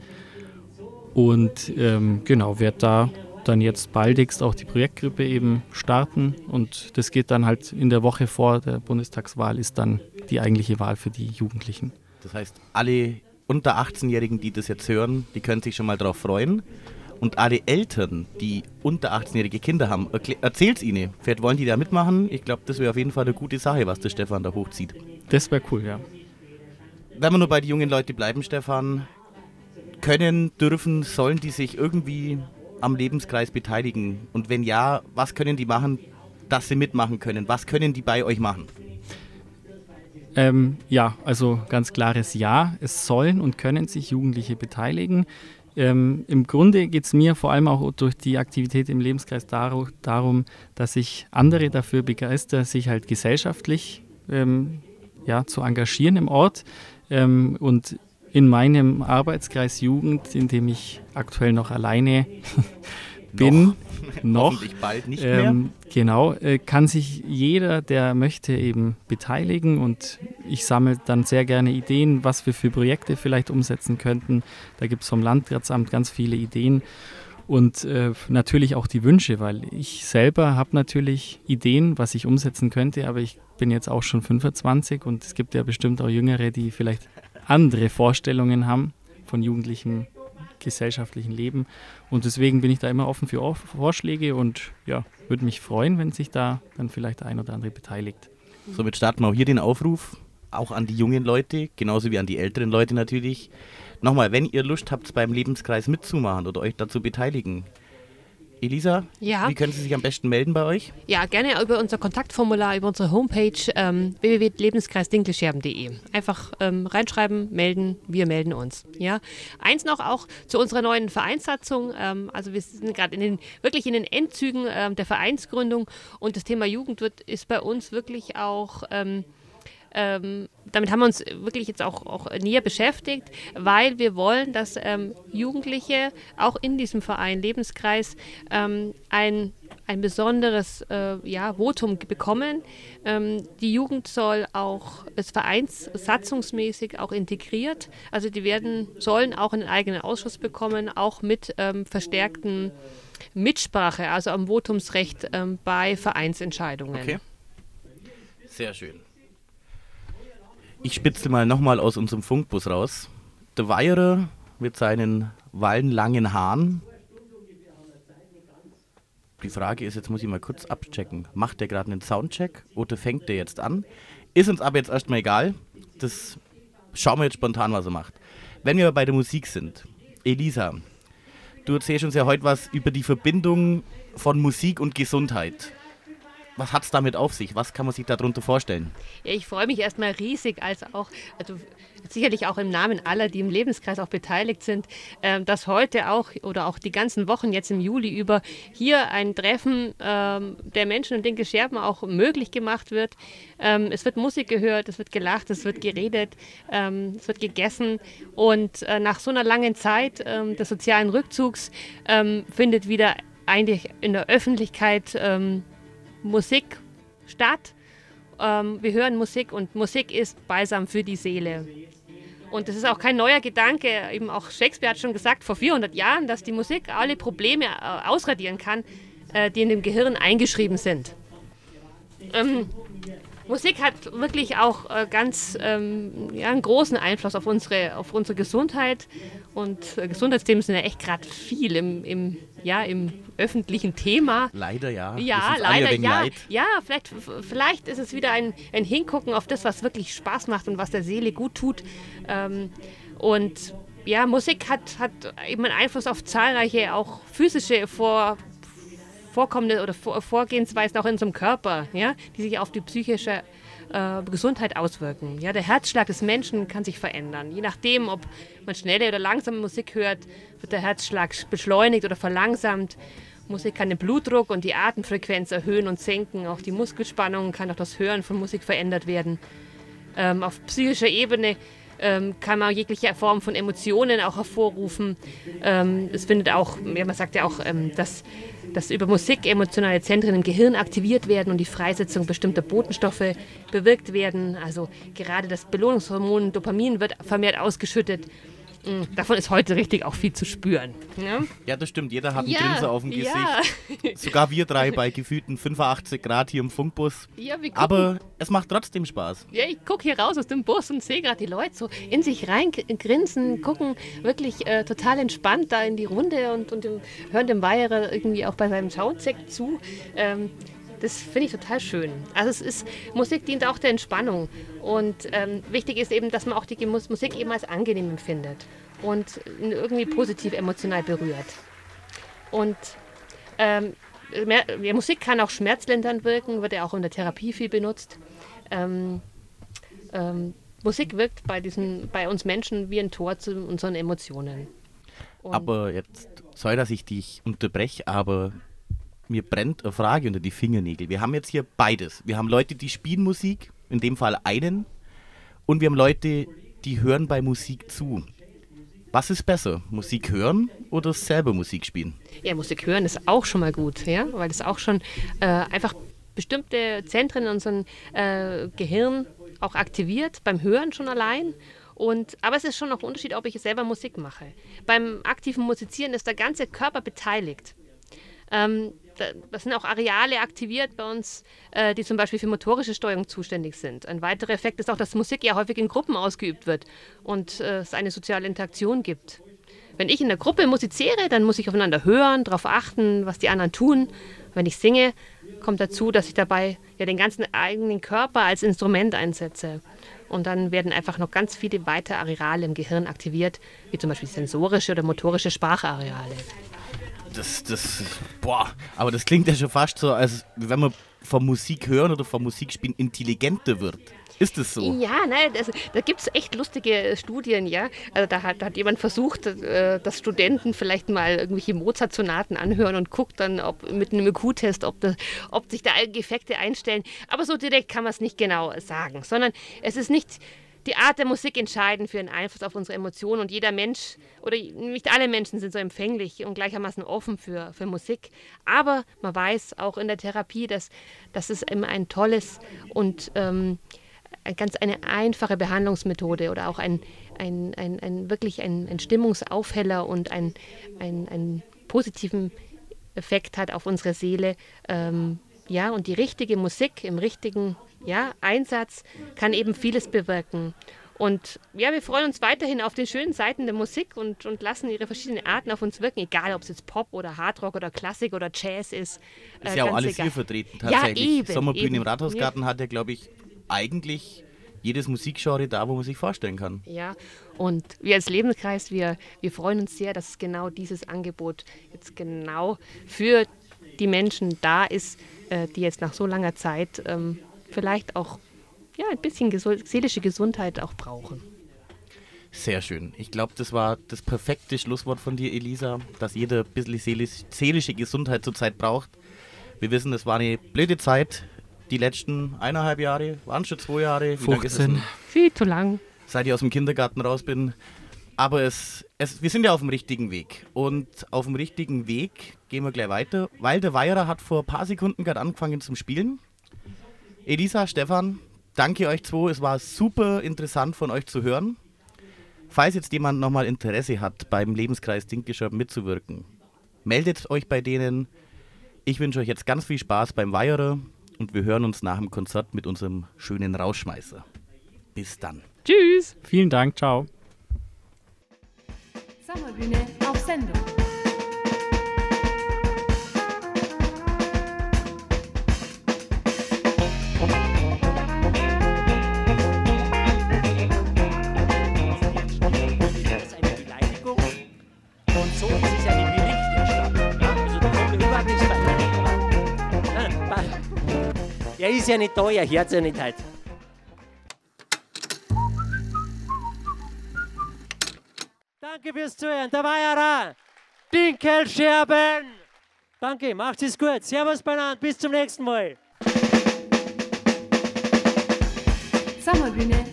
und ähm, genau, werde da dann jetzt baldigst auch die Projektgruppe eben starten und das geht dann halt in der Woche vor der Bundestagswahl ist dann die eigentliche Wahl für die Jugendlichen.
Das heißt, alle unter 18-Jährigen, die das jetzt hören, die können sich schon mal drauf freuen. Und alle Eltern, die unter 18-jährige Kinder haben, erzählt es ihnen. Vielleicht wollen die da mitmachen. Ich glaube, das wäre auf jeden Fall eine gute Sache, was der Stefan da hochzieht.
Das wäre cool, ja.
Wenn wir nur bei den jungen Leuten bleiben, Stefan, können, dürfen, sollen die sich irgendwie am Lebenskreis beteiligen? Und wenn ja, was können die machen, dass sie mitmachen können? Was können die bei euch machen?
Ähm, ja, also ganz klares Ja. Es sollen und können sich Jugendliche beteiligen. Ähm, Im Grunde geht es mir vor allem auch durch die Aktivität im Lebenskreis daru darum, dass ich andere dafür begeister, sich halt gesellschaftlich ähm, ja, zu engagieren im Ort. Ähm, und in meinem Arbeitskreis Jugend, in dem ich aktuell noch alleine bin, noch,
Hoffentlich bald nicht mehr.
ähm, genau, äh, kann sich jeder, der möchte, eben beteiligen und ich sammle dann sehr gerne Ideen, was wir für Projekte vielleicht umsetzen könnten. Da gibt es vom Landratsamt ganz viele Ideen und äh, natürlich auch die Wünsche, weil ich selber habe natürlich Ideen, was ich umsetzen könnte, aber ich bin jetzt auch schon 25 und es gibt ja bestimmt auch Jüngere, die vielleicht andere Vorstellungen haben von jugendlichem gesellschaftlichen Leben. Und deswegen bin ich da immer offen für Or- Vorschläge und ja, würde mich freuen, wenn sich da dann vielleicht der ein oder andere beteiligt.
Somit starten wir auch hier den Aufruf, auch an die jungen Leute, genauso wie an die älteren Leute natürlich. Nochmal, wenn ihr Lust habt, beim Lebenskreis mitzumachen oder euch dazu beteiligen. Elisa,
Ja.
wie können Sie sich am besten melden bei euch?
Ja, gerne über unser Kontaktformular, über unsere Homepage ähm, www.lebenskreisdinkelscherben.de. Einfach ähm, reinschreiben, melden, wir melden uns. Ja. Eins noch auch zu unserer neuen Vereinssatzung. Ähm, also wir sind gerade in den, wirklich in den Endzügen ähm, der Vereinsgründung und das Thema Jugend wird, ist bei uns wirklich auch... Ähm, ähm, damit haben wir uns wirklich jetzt auch, auch näher beschäftigt, weil wir wollen, dass ähm, Jugendliche auch in diesem Verein Lebenskreis ähm, ein, ein besonderes äh, ja, Votum bekommen. Ähm, die Jugend soll auch es vereinssatzungsmäßig auch integriert. Also die werden, sollen auch einen eigenen Ausschuss bekommen, auch mit ähm, verstärkten Mitsprache, also am Votumsrecht ähm, bei Vereinsentscheidungen.
Okay. Sehr schön. Ich spitze mal nochmal aus unserem Funkbus raus. Der Weierer mit seinen wallenlangen Haaren. Die Frage ist, jetzt muss ich mal kurz abchecken. Macht der gerade einen Soundcheck oder fängt der jetzt an? Ist uns aber jetzt erstmal egal. Das schauen wir jetzt spontan, was er macht. Wenn wir bei der Musik sind, Elisa, du erzählst uns ja heute was über die Verbindung von Musik und Gesundheit. Was hat es damit auf sich? Was kann man sich darunter vorstellen?
Ja, ich freue mich erstmal riesig, als auch, also sicherlich auch im Namen aller, die im Lebenskreis auch beteiligt sind, ähm, dass heute auch oder auch die ganzen Wochen jetzt im Juli über hier ein Treffen ähm, der Menschen in den Scherben auch möglich gemacht wird. Ähm, es wird Musik gehört, es wird gelacht, es wird geredet, ähm, es wird gegessen und äh, nach so einer langen Zeit ähm, des sozialen Rückzugs ähm, findet wieder eigentlich in der Öffentlichkeit ähm, Musik statt. Ähm, wir hören Musik und Musik ist Balsam für die Seele. Und das ist auch kein neuer Gedanke. Eben auch Shakespeare hat schon gesagt vor 400 Jahren, dass die Musik alle Probleme äh, ausradieren kann, äh, die in dem Gehirn eingeschrieben sind. Ähm, Musik hat wirklich auch äh, ganz ähm, ja, einen großen Einfluss auf unsere, auf unsere Gesundheit. Und Gesundheitsthemen sind ja echt gerade viel im, im, ja, im öffentlichen Thema.
Leider ja.
Ja, leider, ja.
Leid.
Ja, vielleicht, vielleicht ist es wieder ein, ein Hingucken auf das, was wirklich Spaß macht und was der Seele gut tut. Ähm, und ja, Musik hat, hat eben einen Einfluss auf zahlreiche auch physische Vor, Vorkommnisse oder Vor, Vorgehensweisen auch in unserem Körper, ja, die sich auf die psychische äh, Gesundheit auswirken. Ja, der Herzschlag des Menschen kann sich verändern. Je nachdem, ob man schnelle oder langsame Musik hört, wird der Herzschlag beschleunigt oder verlangsamt. Musik kann den Blutdruck und die Atemfrequenz erhöhen und senken. Auch die Muskelspannung kann durch das Hören von Musik verändert werden. Ähm, auf psychischer Ebene ähm, kann man jegliche Form von Emotionen auch hervorrufen. Ähm, es findet auch, ja, man sagt ja auch, ähm, dass, dass über Musik emotionale Zentren im Gehirn aktiviert werden und die Freisetzung bestimmter Botenstoffe bewirkt werden. Also gerade das Belohnungshormon Dopamin wird vermehrt ausgeschüttet. Mm, Davon ist heute richtig auch viel zu spüren. Ja,
Ja, das stimmt. Jeder hat einen
Ja,
Grinser auf dem Gesicht.
ja.
Sogar wir drei bei gefühlten 85 Grad hier im Funkbus.
ja wir gucken,
Aber es macht trotzdem Spaß.
Ja, ich gucke hier raus aus dem Bus und sehe gerade die Leute so in sich rein grinsen, gucken wirklich äh, total entspannt da in die Runde und, und dem, hören dem Weierer irgendwie auch bei seinem Soundcheck zu. Ähm, das finde ich total schön. Also es ist, Musik dient auch der Entspannung. Und ähm, wichtig ist eben, dass man auch die Mus- Musik eben als angenehm empfindet und irgendwie positiv emotional berührt. Und ähm, mehr, ja, Musik kann auch schmerzlindernd wirken, wird ja auch in der Therapie viel benutzt. Ähm, ähm, Musik wirkt bei, diesen, bei uns Menschen wie ein Tor zu unseren Emotionen. Und
Aber jetzt, sorry, dass ich dich unterbreche, aber mir brennt eine Frage unter die Fingernägel. Wir haben jetzt hier beides. Wir haben Leute, die spielen Musik, in dem Fall einen, und wir haben Leute, die hören bei Musik zu. Was ist besser, Musik hören oder selber Musik spielen?
Ja, Musik hören ist auch schon mal gut, ja, weil es auch schon äh, einfach bestimmte Zentren in unserem äh, Gehirn auch aktiviert, beim Hören schon allein. Und, aber es ist schon noch ein Unterschied, ob ich selber Musik mache. Beim aktiven Musizieren ist der ganze Körper beteiligt. Ähm, das sind auch Areale aktiviert bei uns, äh, die zum Beispiel für motorische Steuerung zuständig sind. Ein weiterer Effekt ist auch, dass Musik ja häufig in Gruppen ausgeübt wird und äh, es eine soziale Interaktion gibt. Wenn ich in der Gruppe musiziere, dann muss ich aufeinander hören, darauf achten, was die anderen tun. Wenn ich singe, kommt dazu, dass ich dabei ja den ganzen eigenen Körper als Instrument einsetze. Und dann werden einfach noch ganz viele weitere Areale im Gehirn aktiviert, wie zum Beispiel sensorische oder motorische Sprachareale.
Das, das, boah, aber das klingt ja schon fast so, als wenn man von Musik hören oder von Musik spielen intelligenter wird. Ist das so?
Ja, nein, das, da gibt es echt lustige Studien, ja. Also da hat, da hat jemand versucht, äh, dass Studenten vielleicht mal irgendwelche Mozart-Sonaten anhören und guckt dann ob, mit einem IQ-Test, ob, das- ob sich da Effekte einstellen. Aber so direkt kann man es nicht genau sagen, sondern es ist nicht die Art der Musik entscheidend für den Einfluss auf unsere Emotionen und jeder Mensch oder nicht alle Menschen sind so empfänglich und gleichermaßen offen für, für Musik. Aber man weiß auch in der Therapie, dass, dass es immer ein tolles und ähm, ganz eine einfache Behandlungsmethode oder auch ein, ein, ein, ein wirklich ein, ein Stimmungsaufheller und ein, ein, einen positiven Effekt hat auf unsere Seele. Ähm, ja, und die richtige Musik im richtigen ja, Einsatz kann eben vieles bewirken. Und ja, wir freuen uns weiterhin auf den schönen Seiten der Musik und, und lassen ihre verschiedenen Arten auf uns wirken, egal ob es jetzt Pop oder Hardrock oder Klassik oder Jazz ist.
Ist
Äh,
ja auch alles
egal.
hier vertreten,
Ja,
tatsächlich.
eben,
Sommerbühne
eben.
im Rathausgarten hat ja, glaube ich, eigentlich jedes Musikgenre da, wo man sich vorstellen kann.
Ja, und wir als Lebenskreis, wir, wir freuen uns sehr, dass genau dieses Angebot jetzt genau für die Menschen da ist, äh, die jetzt nach so langer Zeit ähm, vielleicht auch ja, ein bisschen gesu- seelische Gesundheit auch brauchen.
Sehr schön. Ich glaube, das war das perfekte Schlusswort von dir, Elisa, dass jeder ein bisschen seelisch, seelische Gesundheit zurzeit braucht. Wir wissen, es war eine blöde Zeit. Die letzten eineinhalb Jahre, waren schon zwei Jahre. Wie lang ist es
15.
denn?
Viel zu lang.
seit ich aus dem Kindergarten raus bin. Aber es, es, wir sind ja auf dem richtigen Weg. Und auf dem richtigen Weg gehen wir gleich weiter, weil der Weierer hat vor ein paar Sekunden gerade angefangen zum Spielen. Elisa, Stefan, danke euch zwei. Es war super interessant von euch zu hören. Falls jetzt jemand nochmal Interesse hat, beim Lebenskreis Dinkelscherben mitzuwirken, meldet euch bei denen. Ich wünsche euch jetzt ganz viel Spaß beim Weierer und wir hören uns nach dem Konzert mit unserem schönen Rausschmeißer. Bis dann.
Tschüss!
Vielen Dank, ciao.
Sommerbühne auf Sendung.
Er ist ja nicht da, er hört ja nicht halt. Danke fürs Zuhören, der Weierer. Dinkelscherben. Danke, macht es gut. Servus beieinander, bis zum nächsten Mal.
Sommerbühne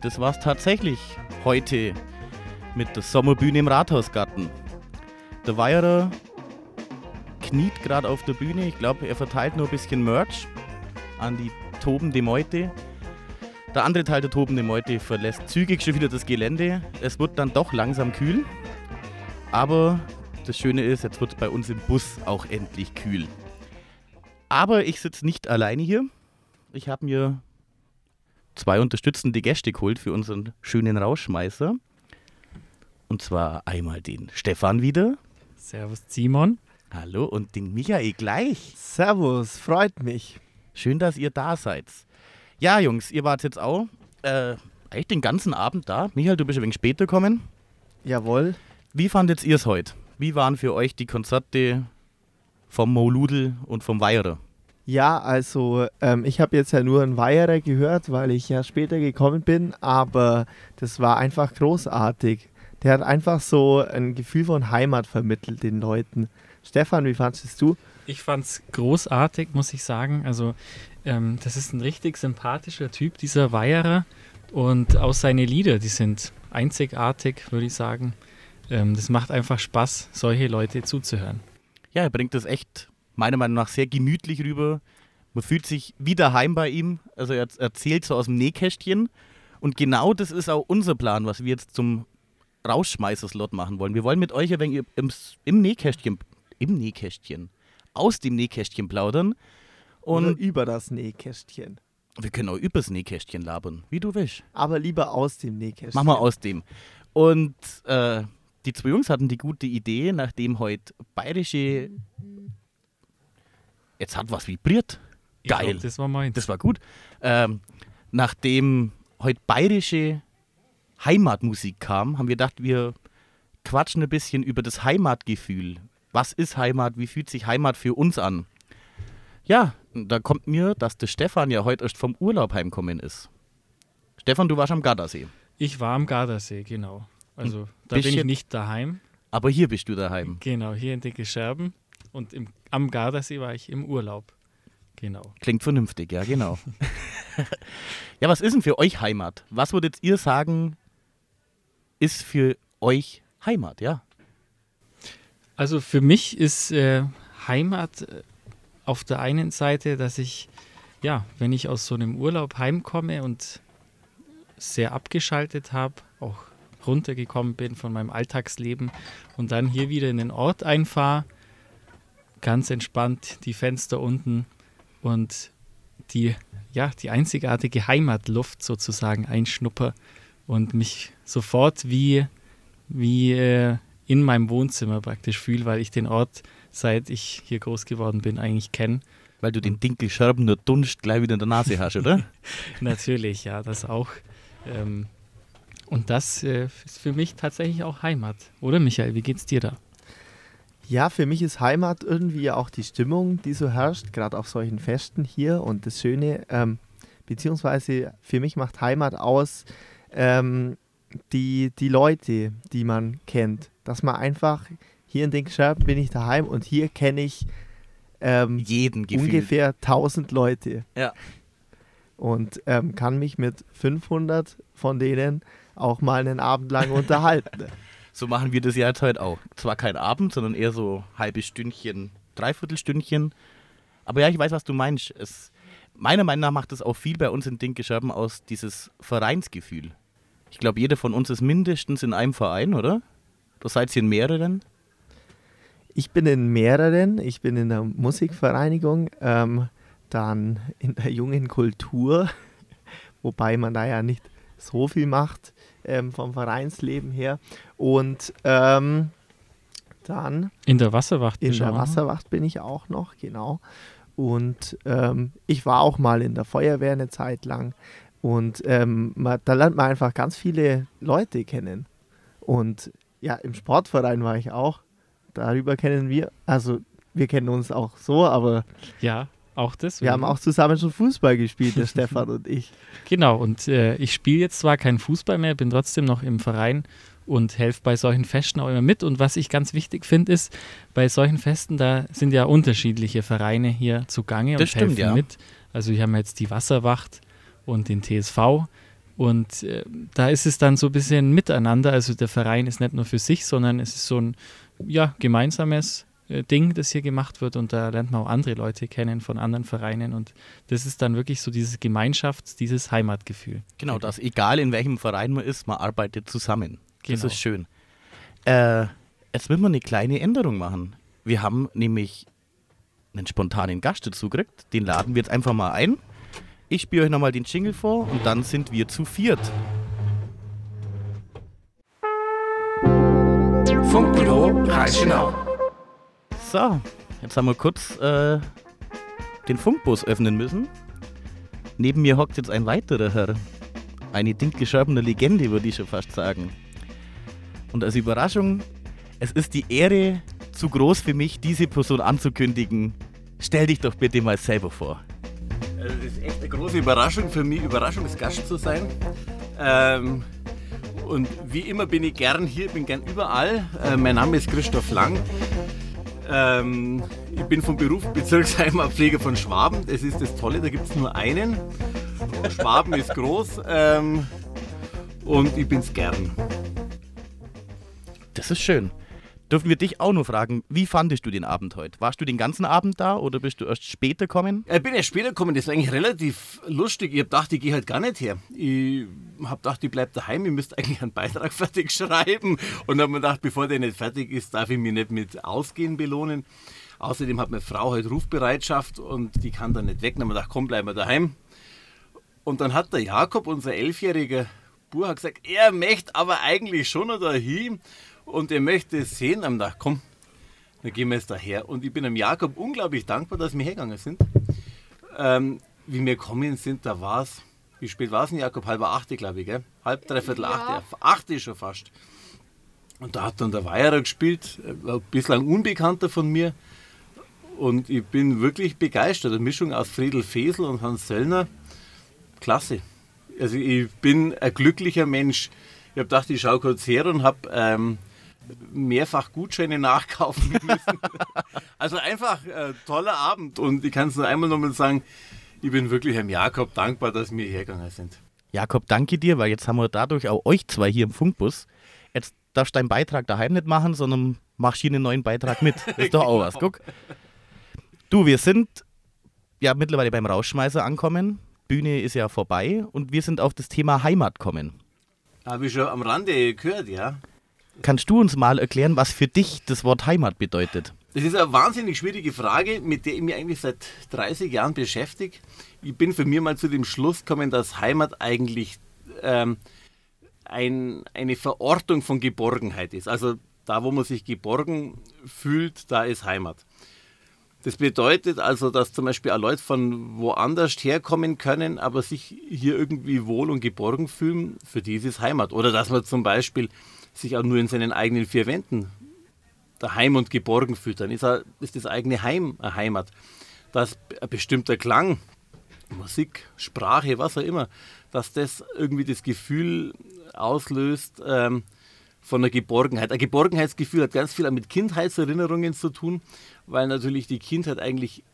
Das war's tatsächlich heute mit der Sommerbühne im Rathausgarten. Der Weierer kniet gerade auf der Bühne. Ich glaube, er verteilt nur ein bisschen Merch an die tobende Meute. Der andere Teil der tobenden Meute verlässt zügig schon wieder das Gelände. Es wird dann doch langsam kühl. Aber Das Schöne ist, jetzt wird es bei uns im Bus auch endlich kühl. Aber ich sitze nicht alleine hier. Ich habe mir zwei unterstützende Gäste geholt für unseren schönen Rausschmeißer. Und zwar einmal den Stefan wieder.
Servus Simon.
Hallo und den Michael gleich.
Servus, freut mich.
Schön, dass ihr da seid. Ja, Jungs, ihr wart jetzt auch äh, eigentlich den ganzen Abend da. Michael, du bist ein wenig später gekommen.
Jawohl.
Wie fandet ihr es heute? Wie waren für euch die Konzerte vom Mouludel und vom Weierer?
Ja, also ähm, ich habe jetzt ja nur einen Weierer gehört, weil ich ja später gekommen bin, aber das war einfach großartig. Der hat einfach so ein Gefühl von Heimat vermittelt den Leuten. Stefan, wie fandest du?
Ich fand's großartig, muss ich sagen. Also, ähm, das ist ein richtig sympathischer Typ, dieser Weierer. Und auch seine Lieder, die sind einzigartig, würde ich sagen. Ähm, das macht einfach Spaß, solche Leute zuzuhören.
Ja, er bringt das echt meiner Meinung nach sehr gemütlich rüber. Man fühlt sich wie daheim bei ihm. Also er erzählt so aus dem Nähkästchen. Und genau das ist auch unser Plan, was wir jetzt zum Rausschmeißerslot machen wollen. Wir wollen mit euch ein wenig im, im Nähkästchen, im Nähkästchen, aus dem Nähkästchen plaudern. Und
Oder über das Nähkästchen.
wir können auch übers Nähkästchen labern, wie du willst.
Aber lieber aus dem Nähkästchen.
Mach mal aus dem. Und äh, die zwei Jungs hatten die gute Idee, nachdem heute bayerische. Jetzt hat was vibriert. Geil.
glaub, das war meins.
Das war gut. Ähm, nachdem heute bayerische Heimatmusik kam, haben wir gedacht, wir quatschen ein bisschen über das Heimatgefühl. Was ist Heimat? Wie fühlt sich Heimat für uns an? Ja, da kommt mir, dass der Stefan ja heute erst vom Urlaub heimkommen ist. Stefan, du warst am Gardasee.
Ich war am Gardasee, genau. Also da bin ich nicht daheim.
Aber hier bist du daheim.
Genau, hier in Dicke Scherben. Und im, am Gardasee war ich im Urlaub. Genau.
Klingt vernünftig, ja, genau. ja, was ist denn für euch Heimat? Was würdet ihr sagen, ist für euch Heimat, ja?
Also für mich ist äh, Heimat äh, auf der einen Seite, dass ich, ja, wenn ich aus so einem Urlaub heimkomme und sehr abgeschaltet habe, auch runtergekommen bin von meinem Alltagsleben und dann hier wieder in den Ort einfahre, ganz entspannt die Fenster unten und die, ja, die einzigartige Heimatluft sozusagen einschnupper und mich sofort wie, wie äh, in meinem Wohnzimmer praktisch fühle, weil ich den Ort, seit ich hier groß geworden bin, eigentlich kenne.
Weil du den Dinkelscherben nur Dunst gleich wieder in der Nase hast, oder?
Natürlich, ja, das auch. Ähm, und das äh, ist für mich tatsächlich auch Heimat. Oder Michael, wie geht's dir da?
Ja, für mich ist Heimat irgendwie ja auch die Stimmung, die so herrscht, gerade auf solchen Festen hier. Und das Schöne, ähm, beziehungsweise für mich macht Heimat aus ähm, die, die Leute, die man kennt. Dass man einfach, hier in Dinkelscherben bin ich daheim und hier kenne ich ähm,
Jeden
ungefähr 1000 Leute.
Ja.
Und ähm, kann mich mit 500 von denen auch mal einen Abend lang unterhalten.
So machen wir das ja jetzt heute auch. Zwar kein Abend, sondern eher so halbes Stündchen, Dreiviertelstündchen. Aber ja, ich weiß, was du meinst. Es, meiner Meinung nach macht es auch viel bei uns in Dinkelscherben aus, dieses Vereinsgefühl. Ich glaube, jeder von uns ist mindestens in einem Verein, oder? Du seid hier in mehreren.
Ich bin in mehreren. Ich bin in der Musikvereinigung, ähm, dann in der jungen Kultur, wobei man da ja nicht so viel macht ähm, vom Vereinsleben her. Und ähm, dann
In der Wasserwacht
in der? Wasserwacht bin ich auch noch, genau. Und ähm, ich war auch mal in der Feuerwehr eine Zeit lang. Und ähm, man, da lernt man einfach ganz viele Leute kennen. Und ja, im Sportverein war ich auch. Darüber kennen wir, also wir kennen uns auch so, aber
Ja, auch das.
wir haben auch zusammen schon Fußball gespielt, der Stefan und ich.
Genau, und äh, ich spiele jetzt zwar keinen Fußball mehr, bin trotzdem noch im Verein und helfe bei solchen Festen auch immer mit. Und was ich ganz wichtig finde, ist, bei solchen Festen, da sind ja unterschiedliche Vereine hier zugange
Das
und
stimmt,
helfen
ja.
mit. Also wir haben jetzt die Wasserwacht und den TSV. Und äh, da ist es dann so ein bisschen miteinander. Also der Verein ist nicht nur für sich, sondern es ist so ein ja, gemeinsames Ding, das hier gemacht wird. Und da lernt man auch andere Leute kennen von anderen Vereinen. Und das ist dann wirklich so dieses Gemeinschafts-, dieses Heimatgefühl.
Genau, dass egal in welchem Verein man ist, man arbeitet zusammen. Das
Genau.
ist schön. Äh, Jetzt will wir eine kleine Änderung machen. Wir haben nämlich einen spontanen Gast dazu gekriegt. Den laden wir jetzt einfach mal ein. Ich spiele euch nochmal den Jingle vor und dann sind wir zu viert.
Funkbüro Reichenau.
So, jetzt haben wir kurz äh, den Funkbus öffnen müssen. Neben mir hockt jetzt ein weiterer Herr. Eine dinkgeschorbener Legende, würde ich schon fast sagen. Und als Überraschung, es ist die Ehre zu groß für mich, diese Person anzukündigen. Stell dich doch bitte mal selber vor.
Also das ist echt eine große Überraschung für mich, Überraschungsgast zu sein. Ähm, und wie immer bin ich gern hier, bin gern überall. Äh, mein Name ist Christoph Lang. Ähm, ich bin vom Beruf Bezirksheimatpfleger von Schwaben. Das ist das Tolle, da gibt es nur einen. Schwaben ist groß ähm, und ich bin's gern.
Das ist schön. Dürfen wir dich auch nur fragen, wie fandest du den Abend heute? Warst du den ganzen Abend da oder bist du erst später gekommen?
Ich bin erst später gekommen, das war eigentlich relativ lustig. Ich hab gedacht, ich gehe halt gar nicht her. Ich hab gedacht, ich bleib daheim, ich müsste eigentlich einen Beitrag fertig schreiben. Und hab mir gedacht, bevor der nicht fertig ist, darf ich mich nicht mit Ausgehen belohnen. Außerdem hat meine Frau halt Rufbereitschaft und die kann dann nicht weg. Dann hab ich gedacht, komm, bleiben wir daheim. Und dann hat der Jakob, unser elfjähriger Bub, gesagt, er möchte aber eigentlich schon noch dahin und er möchte es sehen. Am Tag, komm, dann gehen wir jetzt daher. Und ich bin dem Jakob unglaublich dankbar, dass wir hergegangen sind. Ähm, wie wir gekommen sind, da war es, wie spät war es denn, Jakob? Halb acht, glaube ich, gell? Halb, dreiviertel
Ja.
acht, ja. acht ist schon fast. Und da hat dann der Weierer gespielt, äh, bislang Unbekannter von mir. Und ich bin wirklich begeistert. Eine Mischung aus Friedel Fesel und Hans Söllner. Klasse. Also ich bin ein glücklicher Mensch. Ich habe gedacht, ich schaue kurz her und habe ähm, mehrfach Gutscheine nachkaufen müssen. also einfach äh, toller Abend. Und ich kann es nur einmal nochmal sagen, ich bin wirklich Herrn Jakob dankbar, dass wir hergegangen sind.
Jakob, danke dir, weil jetzt haben wir dadurch auch euch zwei hier im Funkbus. Jetzt darfst du deinen Beitrag daheim nicht machen, sondern machst hier einen neuen Beitrag mit. Das ist doch auch was, guck. Du, wir sind ja mittlerweile beim Rausschmeißer ankommen. Bühne ist ja vorbei und wir sind auf das Thema Heimat kommen.
Habe ich schon am Rande gehört, ja.
Kannst du uns mal erklären, was für dich das Wort Heimat bedeutet?
Das ist eine wahnsinnig schwierige Frage, mit der ich mich eigentlich seit 30 Jahren beschäftige. Ich bin für mich mal zu dem Schluss gekommen, dass Heimat eigentlich ähm, ein, eine Verortung von Geborgenheit ist. Also da, wo man sich geborgen fühlt, da ist Heimat. Das bedeutet also, dass zum Beispiel auch Leute von woanders herkommen können, aber sich hier irgendwie wohl und geborgen fühlen, für die ist es Heimat. Oder dass man zum Beispiel sich auch nur in seinen eigenen vier Wänden daheim und geborgen fühlt, dann ist, er, ist das eigene Heim eine Heimat. Dass ein bestimmter Klang, Musik, Sprache, was auch immer, dass das irgendwie das Gefühl auslöst ähm, von der Geborgenheit. Ein Geborgenheitsgefühl hat ganz viel mit Kindheitserinnerungen zu tun, weil natürlich die Kindheit eigentlich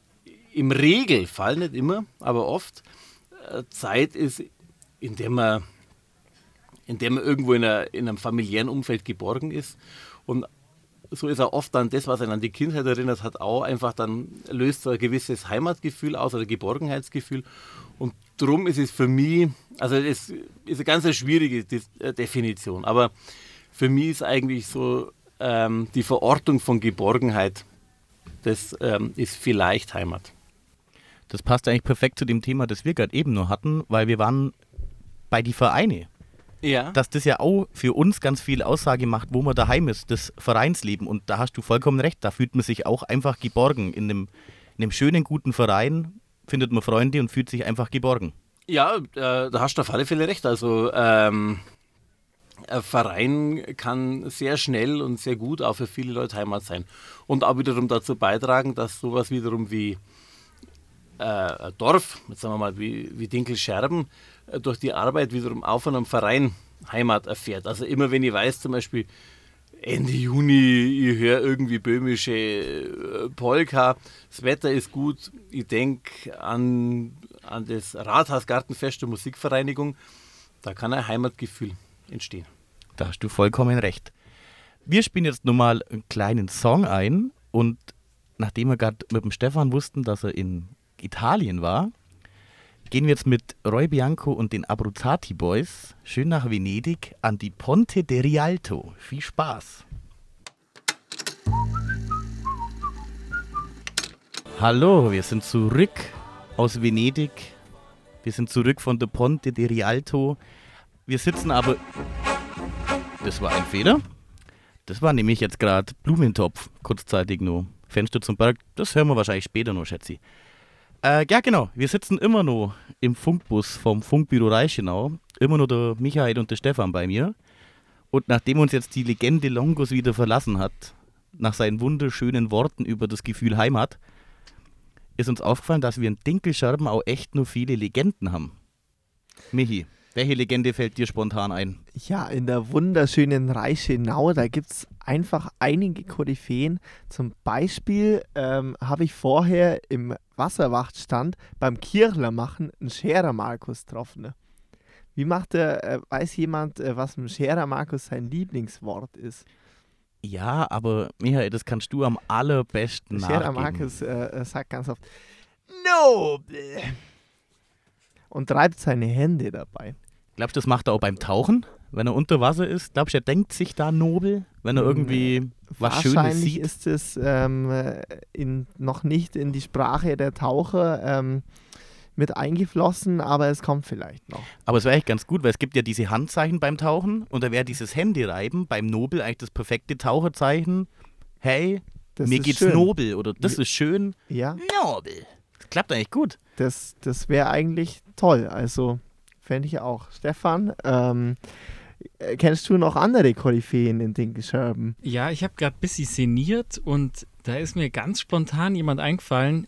im Regelfall, nicht immer, aber oft, äh, Zeit ist, in der man, in der man irgendwo in, einer, in einem familiären Umfeld geborgen ist. Und so ist auch oft dann das, was einen an die Kindheit erinnert hat, auch einfach dann löst so ein gewisses Heimatgefühl aus oder Geborgenheitsgefühl. Und darum ist es für mich, also es ist eine ganz schwierige äh, Definition, aber für mich ist eigentlich so ähm, die Verortung von Geborgenheit, das ähm, ist vielleicht Heimat.
Das passt eigentlich perfekt zu dem Thema, das wir gerade eben nur hatten, weil wir waren bei die Vereine.
Ja.
Dass das ja auch für uns ganz viel Aussage macht, wo man daheim ist, das Vereinsleben. Und da hast du vollkommen recht, da fühlt man sich auch einfach geborgen. In einem, in einem schönen, guten Verein findet man Freunde und fühlt sich einfach geborgen.
Ja, äh, da hast du auf alle Fälle recht. Also ähm, ein Verein kann sehr schnell und sehr gut auch für viele Leute Heimat sein. Und auch wiederum dazu beitragen, dass sowas wiederum wie äh, ein Dorf, jetzt sagen wir mal wie, wie Dinkelscherben, durch die Arbeit wiederum auch von einem Verein Heimat erfährt. Also immer wenn ich weiß, zum Beispiel Ende Juni, ich höre irgendwie böhmische äh, Polka, das Wetter ist gut, ich denke an, an das Rathausgartenfest der Musikvereinigung, da kann ein Heimatgefühl entstehen.
Da hast du vollkommen recht. Wir spielen jetzt nochmal einen kleinen Song ein und nachdem wir gerade mit dem Stefan wussten, dass er in Italien war, gehen wir jetzt mit Roy Bianco und den Abruzzati Boys schön nach Venedig an die Ponte de Rialto. Viel Spaß. Hallo, wir sind zurück aus Venedig. Wir sind zurück von der Ponte di Rialto. Wir sitzen aber. Das war ein Fehler. Das war nämlich jetzt gerade Blumentopf, kurzzeitig nur. Fenster zum Berg, das hören wir wahrscheinlich später noch, schätze ich. Äh, ja, genau. Wir sitzen immer noch im Funkbus vom Funkbüro Reichenau. Immer noch der Michael und der Stefan bei mir. Und nachdem uns jetzt die Legende Longos wieder verlassen hat, nach seinen wunderschönen Worten über das Gefühl Heimat, ist uns aufgefallen, dass wir in Dinkelscherben auch echt nur viele Legenden haben. Michi, welche Legende fällt dir spontan ein?
Ja, in der wunderschönen Reichenau, da gibt es einfach einige Koryphäen. Zum Beispiel ähm, habe ich vorher im Wasserwachtstand beim Kirchlermachen einen Scherer Markus getroffen. ne? Wie macht der, äh, weiß jemand, äh, was ein Scherer Markus sein Lieblingswort ist?
Ja, aber Michael, das kannst du am allerbesten
Scherer
nachgeben.
Markus äh, äh, sagt ganz oft Nobel und treibt seine Hände dabei.
Glaubst du, das macht er auch beim Tauchen? Wenn er unter Wasser ist? Glaubst du, er denkt sich da nobel, wenn er irgendwie was Schönes
Wahrscheinlich
sieht?
ist es ähm, äh, in, noch nicht in die Sprache der Taucher ähm, mit eingeflossen, aber es kommt vielleicht noch.
Aber es wäre echt ganz gut, weil es gibt ja diese Handzeichen beim Tauchen und da wäre dieses Händereiben beim Nobel eigentlich das perfekte Taucherzeichen. Hey,
Das
mir geht's
schön.
nobel oder das ist schön.
Ja,
Nobel. Das klappt eigentlich gut.
das, das wäre eigentlich toll. Also fände ich auch. Stefan, ähm, äh, kennst du noch andere Koryphäen in Dinkelscherben?
Ja, ich habe gerade ein bisschen sinniert und da ist mir ganz spontan jemand eingefallen,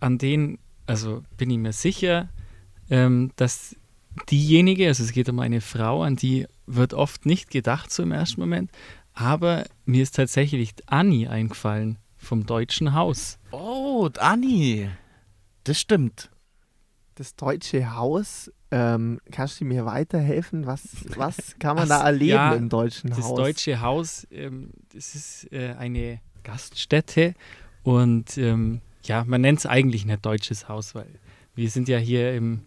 an den, also bin ich mir sicher, ähm, dass diejenige, also es geht um eine Frau, an die wird oft nicht gedacht so im ersten Moment, aber mir ist tatsächlich Annie eingefallen vom Deutschen Haus.
Oh, Anni. Das stimmt.
Das Deutsche Haus, ähm, kannst du mir weiterhelfen? Was, was kann man da erleben
ja,
im Deutschen
Das
Haus?
Deutsche Haus, ähm, das ist äh, eine Gaststätte und ähm, ja, man nennt es eigentlich nicht Deutsches Haus, weil wir sind ja hier im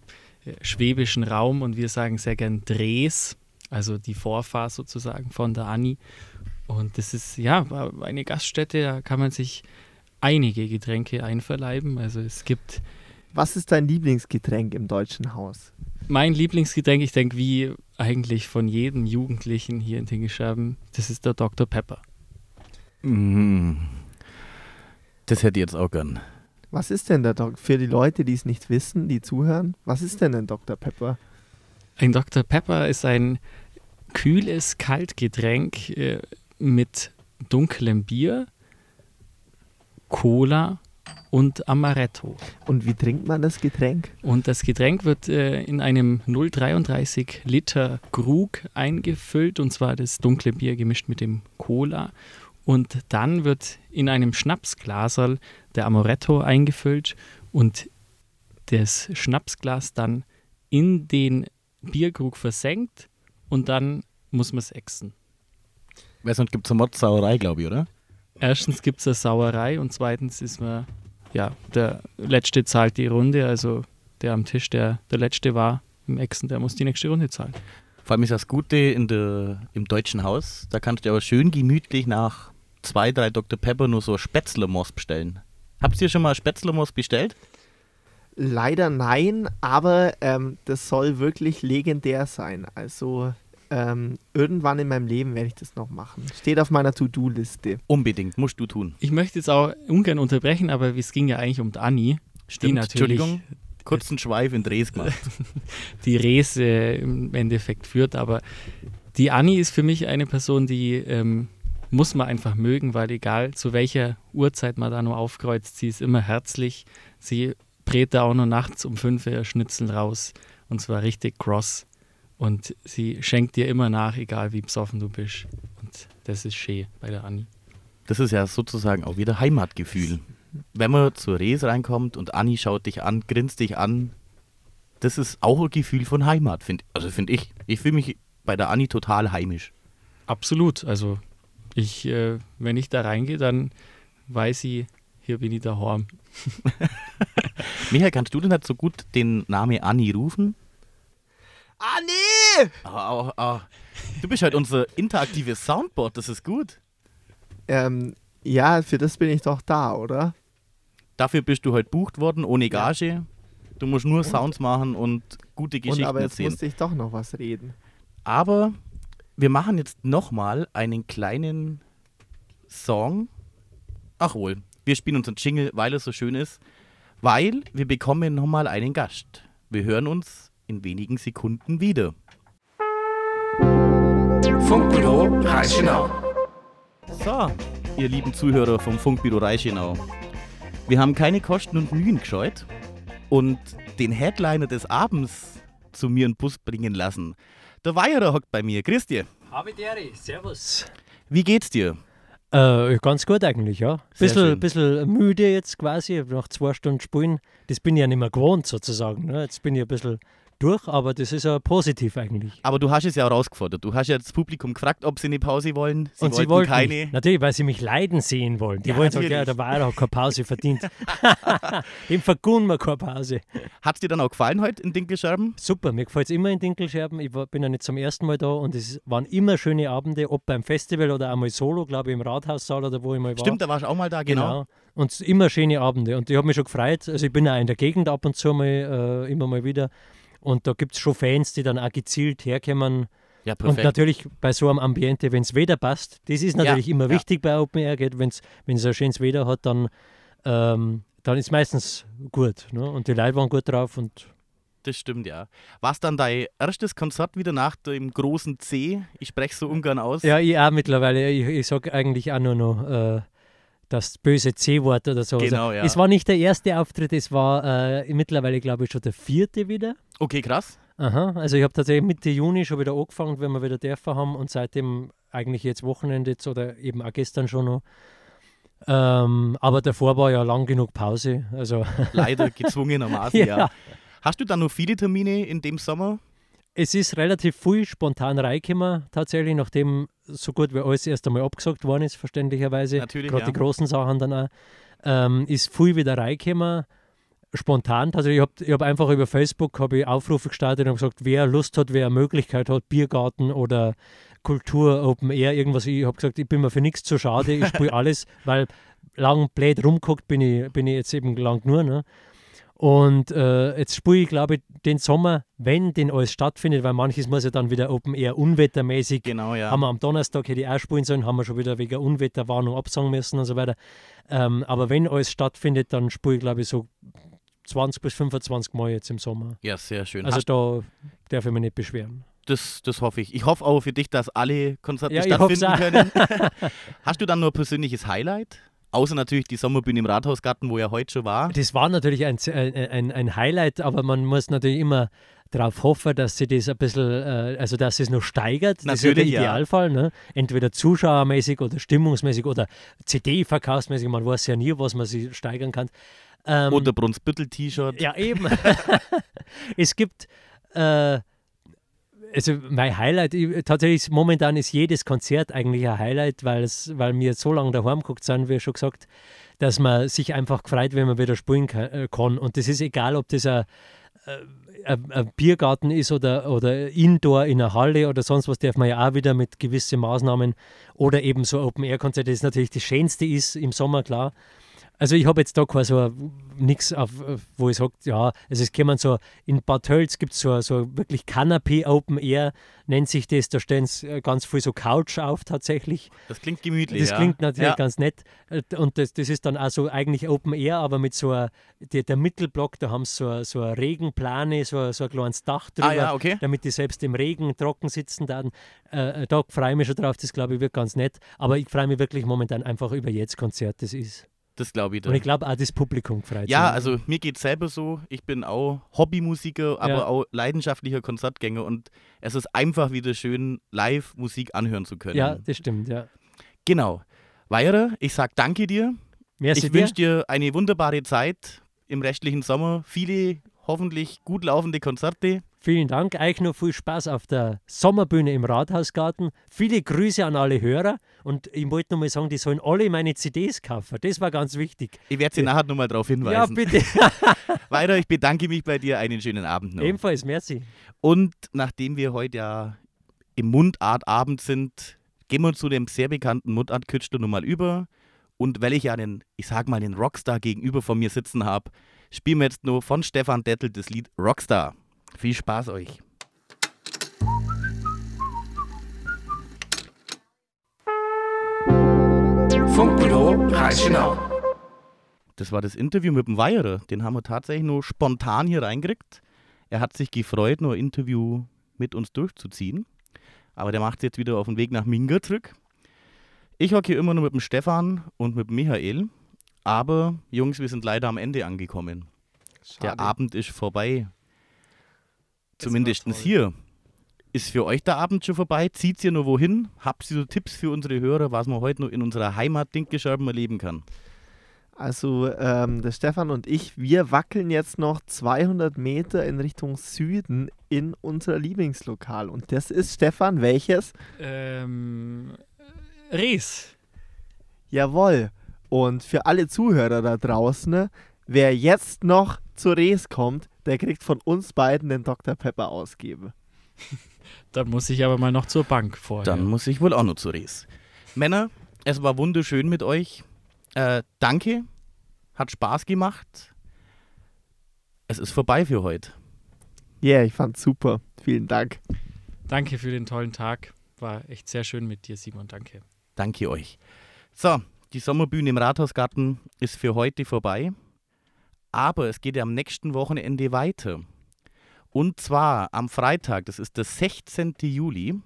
äh, schwäbischen Raum und wir sagen sehr gern Dres, also die Vorfahr sozusagen von der Anni. Und das ist ja eine Gaststätte, da kann man sich einige Getränke einverleiben. Also es gibt
Was ist dein Lieblingsgetränk im Deutschen Haus?
mein Lieblingsgetränk, ich denke, wie eigentlich von jedem Jugendlichen hier in Tingescherben, das ist der Dr. Pepper.
Mhm. Das hätte ich jetzt auch gern.
Was ist denn der Dok für die Leute, die es nicht wissen, die zuhören? Was ist denn ein Dr. Pepper?
Ein Dr. Pepper ist ein kühles Kaltgetränk äh, mit dunklem Bier, Cola und Amaretto.
Und wie trinkt man das Getränk?
Und das Getränk wird äh, in einem 0,33 Liter Krug eingefüllt, und zwar das dunkle Bier gemischt mit dem Cola. Und dann wird in einem Schnapsglaserl der Amaretto eingefüllt und das Schnapsglas dann in den Bierkrug versenkt und dann muss man es exen.
Weil sonst gibt es eine Mordsauerei, glaube ich, oder?
Erstens gibt es eine Sauerei und zweitens ist man, ja, der Letzte zahlt die Runde, also der am Tisch, der der Letzte war im Exen, der muss die nächste Runde zahlen.
Vor allem ist das Gute in der, im deutschen Haus, da kannst du aber schön gemütlich nach zwei, drei Dr. Pepper nur so Spätzlemoss bestellen. Habt ihr schon mal Spätzlemoss bestellt?
Leider nein, aber ähm, das soll wirklich legendär sein. Also ähm, irgendwann in meinem Leben werde ich das noch machen. Steht auf meiner To-Do-Liste.
Unbedingt, musst du tun.
Ich möchte jetzt auch ungern unterbrechen, aber es ging ja eigentlich um die Anni, die
Stimmt,
natürlich
Entschuldigung, kurzen Schweif in Dres gemacht.
die Rese im Endeffekt führt. Aber die Anni ist für mich eine Person, die ähm, muss man einfach mögen, weil egal zu welcher Uhrzeit man da nur aufkreuzt, sie ist immer herzlich. Sie brät da auch noch nachts um fünf Uhr Schnitzel raus und zwar richtig cross. Und sie schenkt dir immer nach, egal wie besoffen du bist. Und das ist schön bei der Anni.
Das ist ja sozusagen auch wieder Heimatgefühl. Wenn man zur Res reinkommt und Anni schaut dich an, grinst dich an, das ist auch ein Gefühl von Heimat, find, also finde ich. Ich fühle mich bei der Anni total heimisch.
Absolut. Also ich, äh, wenn ich da reingehe, dann weiß ich, hier bin ich daheim.
Michael, kannst du denn nicht so gut den Namen Anni rufen?
Anni!
Ah, ah, ah. Du bist halt unser interaktives Soundboard, das ist gut.
Ähm, Ja, für das bin ich doch da, oder?
Dafür bist du heute bucht worden, ohne Gage. Du musst nur Sounds machen und gute
Und
Geschichten
aber jetzt
erzählen.
musste ich doch noch was reden.
Aber wir machen jetzt nochmal einen kleinen Song. Ach wohl, wir spielen unseren Jingle, weil er so schön ist. Weil wir bekommen nochmal einen Gast. Wir hören uns in wenigen Sekunden wieder.
Funkbüro Reichenau.
So, ihr lieben Zuhörer vom Funkbüro Reichenau. Wir haben keine Kosten und Mühen gescheut und den Headliner des Abends zu mir in den Bus bringen lassen. Der Weierer hockt bei mir. Grüß dir.
Habe Deri, servus.
Wie geht's dir?
Äh, ganz gut eigentlich, ja. Bisschen,
schön.
bisschen müde jetzt quasi, nach zwei Stunden Spielen. Das bin ich ja nicht mehr gewohnt sozusagen. Ne? Jetzt bin ich ein bisschen durch, aber das ist ja positiv eigentlich.
Aber du hast es ja auch rausgefordert. Du hast ja das Publikum gefragt, ob sie eine Pause wollen. Sie
Und sie
wollten keine.
natürlich, weil sie mich leiden sehen wollen. Die
Ja,
wollen sagen, ja, der Weiler hat keine Pause verdient. Dem vergunnen wir keine Pause.
Hat es dir dann auch gefallen heute in Dinkelscherben?
Super, mir gefällt es immer in Dinkelscherben. Ich war, bin ja nicht zum ersten Mal da und es waren immer schöne Abende, ob beim Festival oder einmal solo, glaube ich, im Rathaussaal oder wo ich mal war.
Stimmt, da warst du auch mal da, genau.
Genau. Und es immer schöne Abende. Und ich habe mich schon gefreut. Also ich bin auch in der Gegend ab und zu mal, äh, immer mal wieder. Und da gibt es schon Fans, die dann auch gezielt herkommen.
Ja,
Und
perfekt.
natürlich bei so einem Ambiente, wenn es Wetter passt, das ist natürlich immer
ja.
wichtig bei Open Air, wenn es ein schönes Wetter hat, dann, ähm, dann ist meistens gut. Ne? Und die Leute waren gut drauf und
Das stimmt, ja. War es dann dein erstes Konzert wieder nach dem großen C? Ich spreche so ungern aus.
Ja, ich auch mittlerweile. Ich, ich sage eigentlich auch nur noch äh, das böse C-Wort oder so.
Genau,
also,
ja.
Es war nicht der erste Auftritt, es war äh, mittlerweile, glaube ich, schon der vierte wieder.
Okay, krass.
Aha, also ich habe tatsächlich Mitte Juni schon wieder angefangen, wenn wir wieder dürfen haben und seitdem eigentlich jetzt Wochenende jetzt oder eben auch gestern schon noch. Ähm, aber davor war ja lang genug Pause. Also
Leider gezwungenermaßen, ja.
Ja.
Hast du dann noch viele Termine in dem Sommer?
Es ist relativ viel spontan reingekommen, tatsächlich, nachdem so gut wie alles erst einmal abgesagt worden ist, verständlicherweise.
Natürlich,
Gerade
ja.
die großen Sachen dann auch. Ähm, ist viel wieder reingekommen, spontan. Also ich habe ich hab einfach über Facebook hab ich Aufrufe gestartet und gesagt, wer Lust hat, wer eine Möglichkeit hat, Biergarten oder Kultur, Open Air, irgendwas. Ich habe gesagt, ich bin mir für nichts zu schade, ich spiele alles, weil lang blöd rumguckt bin ich, bin ich jetzt eben lang nur. Ne? Und äh, jetzt spiele ich, glaube ich, den Sommer, wenn denn alles stattfindet, weil manches muss ja dann wieder Open Air unwettermäßig.
Genau, ja.
Haben wir am Donnerstag hätte ich auch spielen sollen, haben wir schon wieder wegen Unwetterwarnung absagen müssen und so weiter. Ähm, aber wenn alles stattfindet, dann spiele ich, glaube ich, so 20 bis 25 Mal jetzt im Sommer.
Ja, sehr schön.
Also
Hast-
da darf ich mich nicht beschweren.
Das, das hoffe ich. Ich hoffe auch für dich, dass alle Konzerte
Ja,
stattfinden können. Hast du dann nur ein persönliches Highlight? Außer natürlich die Sommerbühne im Rathausgarten, wo ja heute schon war.
Das war natürlich ein, ein, ein Highlight, aber man muss natürlich immer darauf hoffen, dass sie das ein bisschen, äh, also dass es noch steigert. Das ist der
Natürlich, ja.
Idealfall. Ne? Entweder zuschauermäßig oder stimmungsmäßig oder CD-verkaufsmäßig. Man weiß ja nie, was man sich steigern kann. Ähm,
Oder Brunsbüttel-T-Shirt.
Ja, eben. es gibt, äh, also mein Highlight, ich, tatsächlich momentan ist jedes Konzert eigentlich ein Highlight, weil, es, weil wir so lange daheim geguckt sind, wie schon gesagt, dass man sich einfach gefreut, wenn man wieder spielen kann. Äh, kann. Und das ist egal, ob das ein, äh, ein, ein Biergarten ist oder, oder Indoor in einer Halle oder sonst was, darf man ja auch wieder mit gewissen Maßnahmen oder eben so Open-Air-Konzerte, das natürlich das Schönste ist im Sommer, klar. Also ich habe jetzt da kein so nichts, wo ich sage, ja, also es kommen so, in Bad Tölz gibt es so, so wirklich Canopy Open Air, nennt sich das, da stellen sie ganz viel so Couch auf tatsächlich.
Das klingt gemütlich.
Das
ja.
klingt natürlich
ja.
ganz nett. Äh, Und das, das ist dann auch so eigentlich Open Air, aber mit so der, der Mittelblock, da haben sie so, eine- so eine Regenplane, so, ein- so ein kleines Dach drüber,
Ah ja, okay.
damit die selbst im Regen trocken sitzen dann. Äh, da freue ich mich schon drauf, das glaube ich wird ganz nett. Aber ich freue mich wirklich momentan einfach über jedes Konzert, das ist.
Das glaube ich.
Und ich glaube auch das Publikum freut
Ja,
sich.
also mir geht selber so. Ich bin auch Hobbymusiker, aber
Ja.
auch leidenschaftlicher Konzertgänger und es ist einfach wieder schön, live Musik anhören zu können.
Ja, das stimmt, ja.
Genau. Weira, ich sag danke dir.
Merci
ich wünsche dir eine wunderbare Zeit im restlichen Sommer. Viele hoffentlich gut laufende Konzerte.
Vielen Dank, euch noch viel Spaß auf der Sommerbühne im Rathausgarten. Viele Grüße an alle Hörer und ich wollte noch mal sagen, die sollen alle meine CDs kaufen. Das war ganz wichtig.
Ich werde Sie nachher nochmal darauf hinweisen.
Ja, bitte.
Weira, ich bedanke mich bei dir. Einen schönen Abend noch.
Ebenfalls, merci.
Und nachdem wir heute ja im Mundartabend sind, gehen wir zu dem sehr bekannten Mundartkünstler nochmal über. Und weil ich ja einen, ich sag mal, einen Rockstar gegenüber von mir sitzen habe, spielen wir jetzt nur von Stefan Dettel das Lied Rockstar. Viel Spaß euch.
Funkbüro Reichenau.
Das war das Interview mit dem Weierer. Den haben wir tatsächlich nur spontan hier reingekriegt. Er hat sich gefreut, nur ein Interview mit uns durchzuziehen. Aber der macht jetzt wieder auf den Weg nach Minga zurück. Ich hocke hier immer nur mit dem Stefan und mit dem Michael. Aber, Jungs, wir sind leider am Ende angekommen. Der
Schade.
Abend ist vorbei. Zumindest hier. Ist für euch der Abend schon vorbei? Zieht ihr nur wohin? Habt ihr so Tipps für unsere Hörer, was man heute noch in unserer Heimat Dinkelscherben erleben kann?
Also ähm, der Stefan und ich, wir wackeln jetzt noch 200 Meter in Richtung Süden in unser Lieblingslokal. Und das ist, Stefan, welches?
Ähm, Ries.
Jawohl. Und für alle Zuhörer da draußen, ne, wer jetzt noch zur Res kommt, der kriegt von uns beiden den Dr. Pepper ausgeben.
Dann muss ich aber mal noch zur Bank vorher.
Dann muss ich wohl auch noch zu Res. Männer, es war wunderschön mit euch. Äh, danke. Hat Spaß gemacht. Es ist vorbei für heute.
Ja, yeah, ich fand's super. Vielen Dank.
Danke für den tollen Tag. War echt sehr schön mit dir, Simon. Danke.
Danke euch. So, die Sommerbühne im Rathausgarten ist für heute vorbei. Aber es geht ja am nächsten Wochenende weiter. Und zwar am Freitag, das ist der 16. Juli,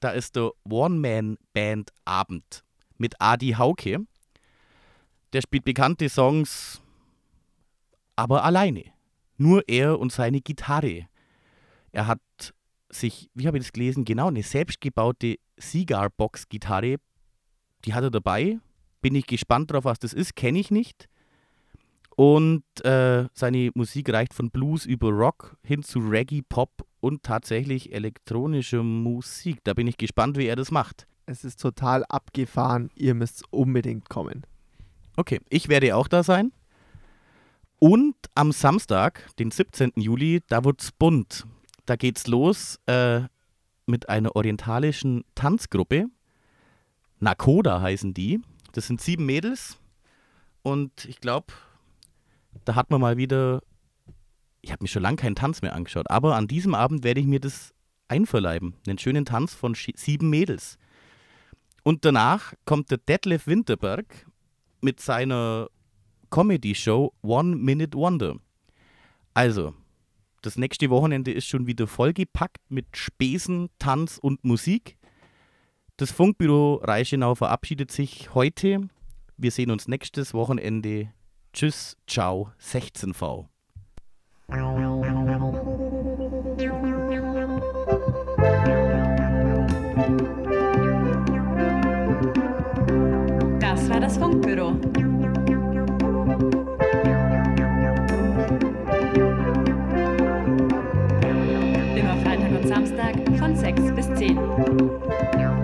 da ist der One-Man-Band-Abend mit Adi Hauke. Der spielt bekannte Songs, aber alleine. Nur er und seine Gitarre. Er hat sich, wie habe ich das gelesen, genau eine selbstgebaute Cigar-Box-Gitarre. Die hat er dabei. Bin ich gespannt drauf, was das ist. Kenne ich nicht. Und äh, seine Musik reicht von Blues über Rock hin zu Reggae, Pop und tatsächlich elektronische Musik. Da bin ich gespannt, wie er das macht.
Es ist total abgefahren. Ihr müsst unbedingt kommen.
Okay, ich werde auch da sein. Und am Samstag, den 17. Juli, da wird's bunt. Da geht's los äh, mit einer orientalischen Tanzgruppe. Nakoda heißen die. Das sind sieben Mädels. Und ich glaube, da hat man mal wieder. Ich habe mir schon lange keinen Tanz mehr angeschaut, aber an diesem Abend werde ich mir das einverleiben. Einen schönen Tanz von sieben Mädels. Und danach kommt der Detlef Winterberg mit seiner Comedy-Show One Minute Wonder. Also, das nächste Wochenende ist schon wieder vollgepackt mit Spesen, Tanz und Musik. Das Funkbüro Reichenau verabschiedet sich heute. Wir sehen uns nächstes Wochenende. Tschüss, ciao, 16V.
Das war das Funkbüro. Immer Freitag und Samstag von 6 bis 10.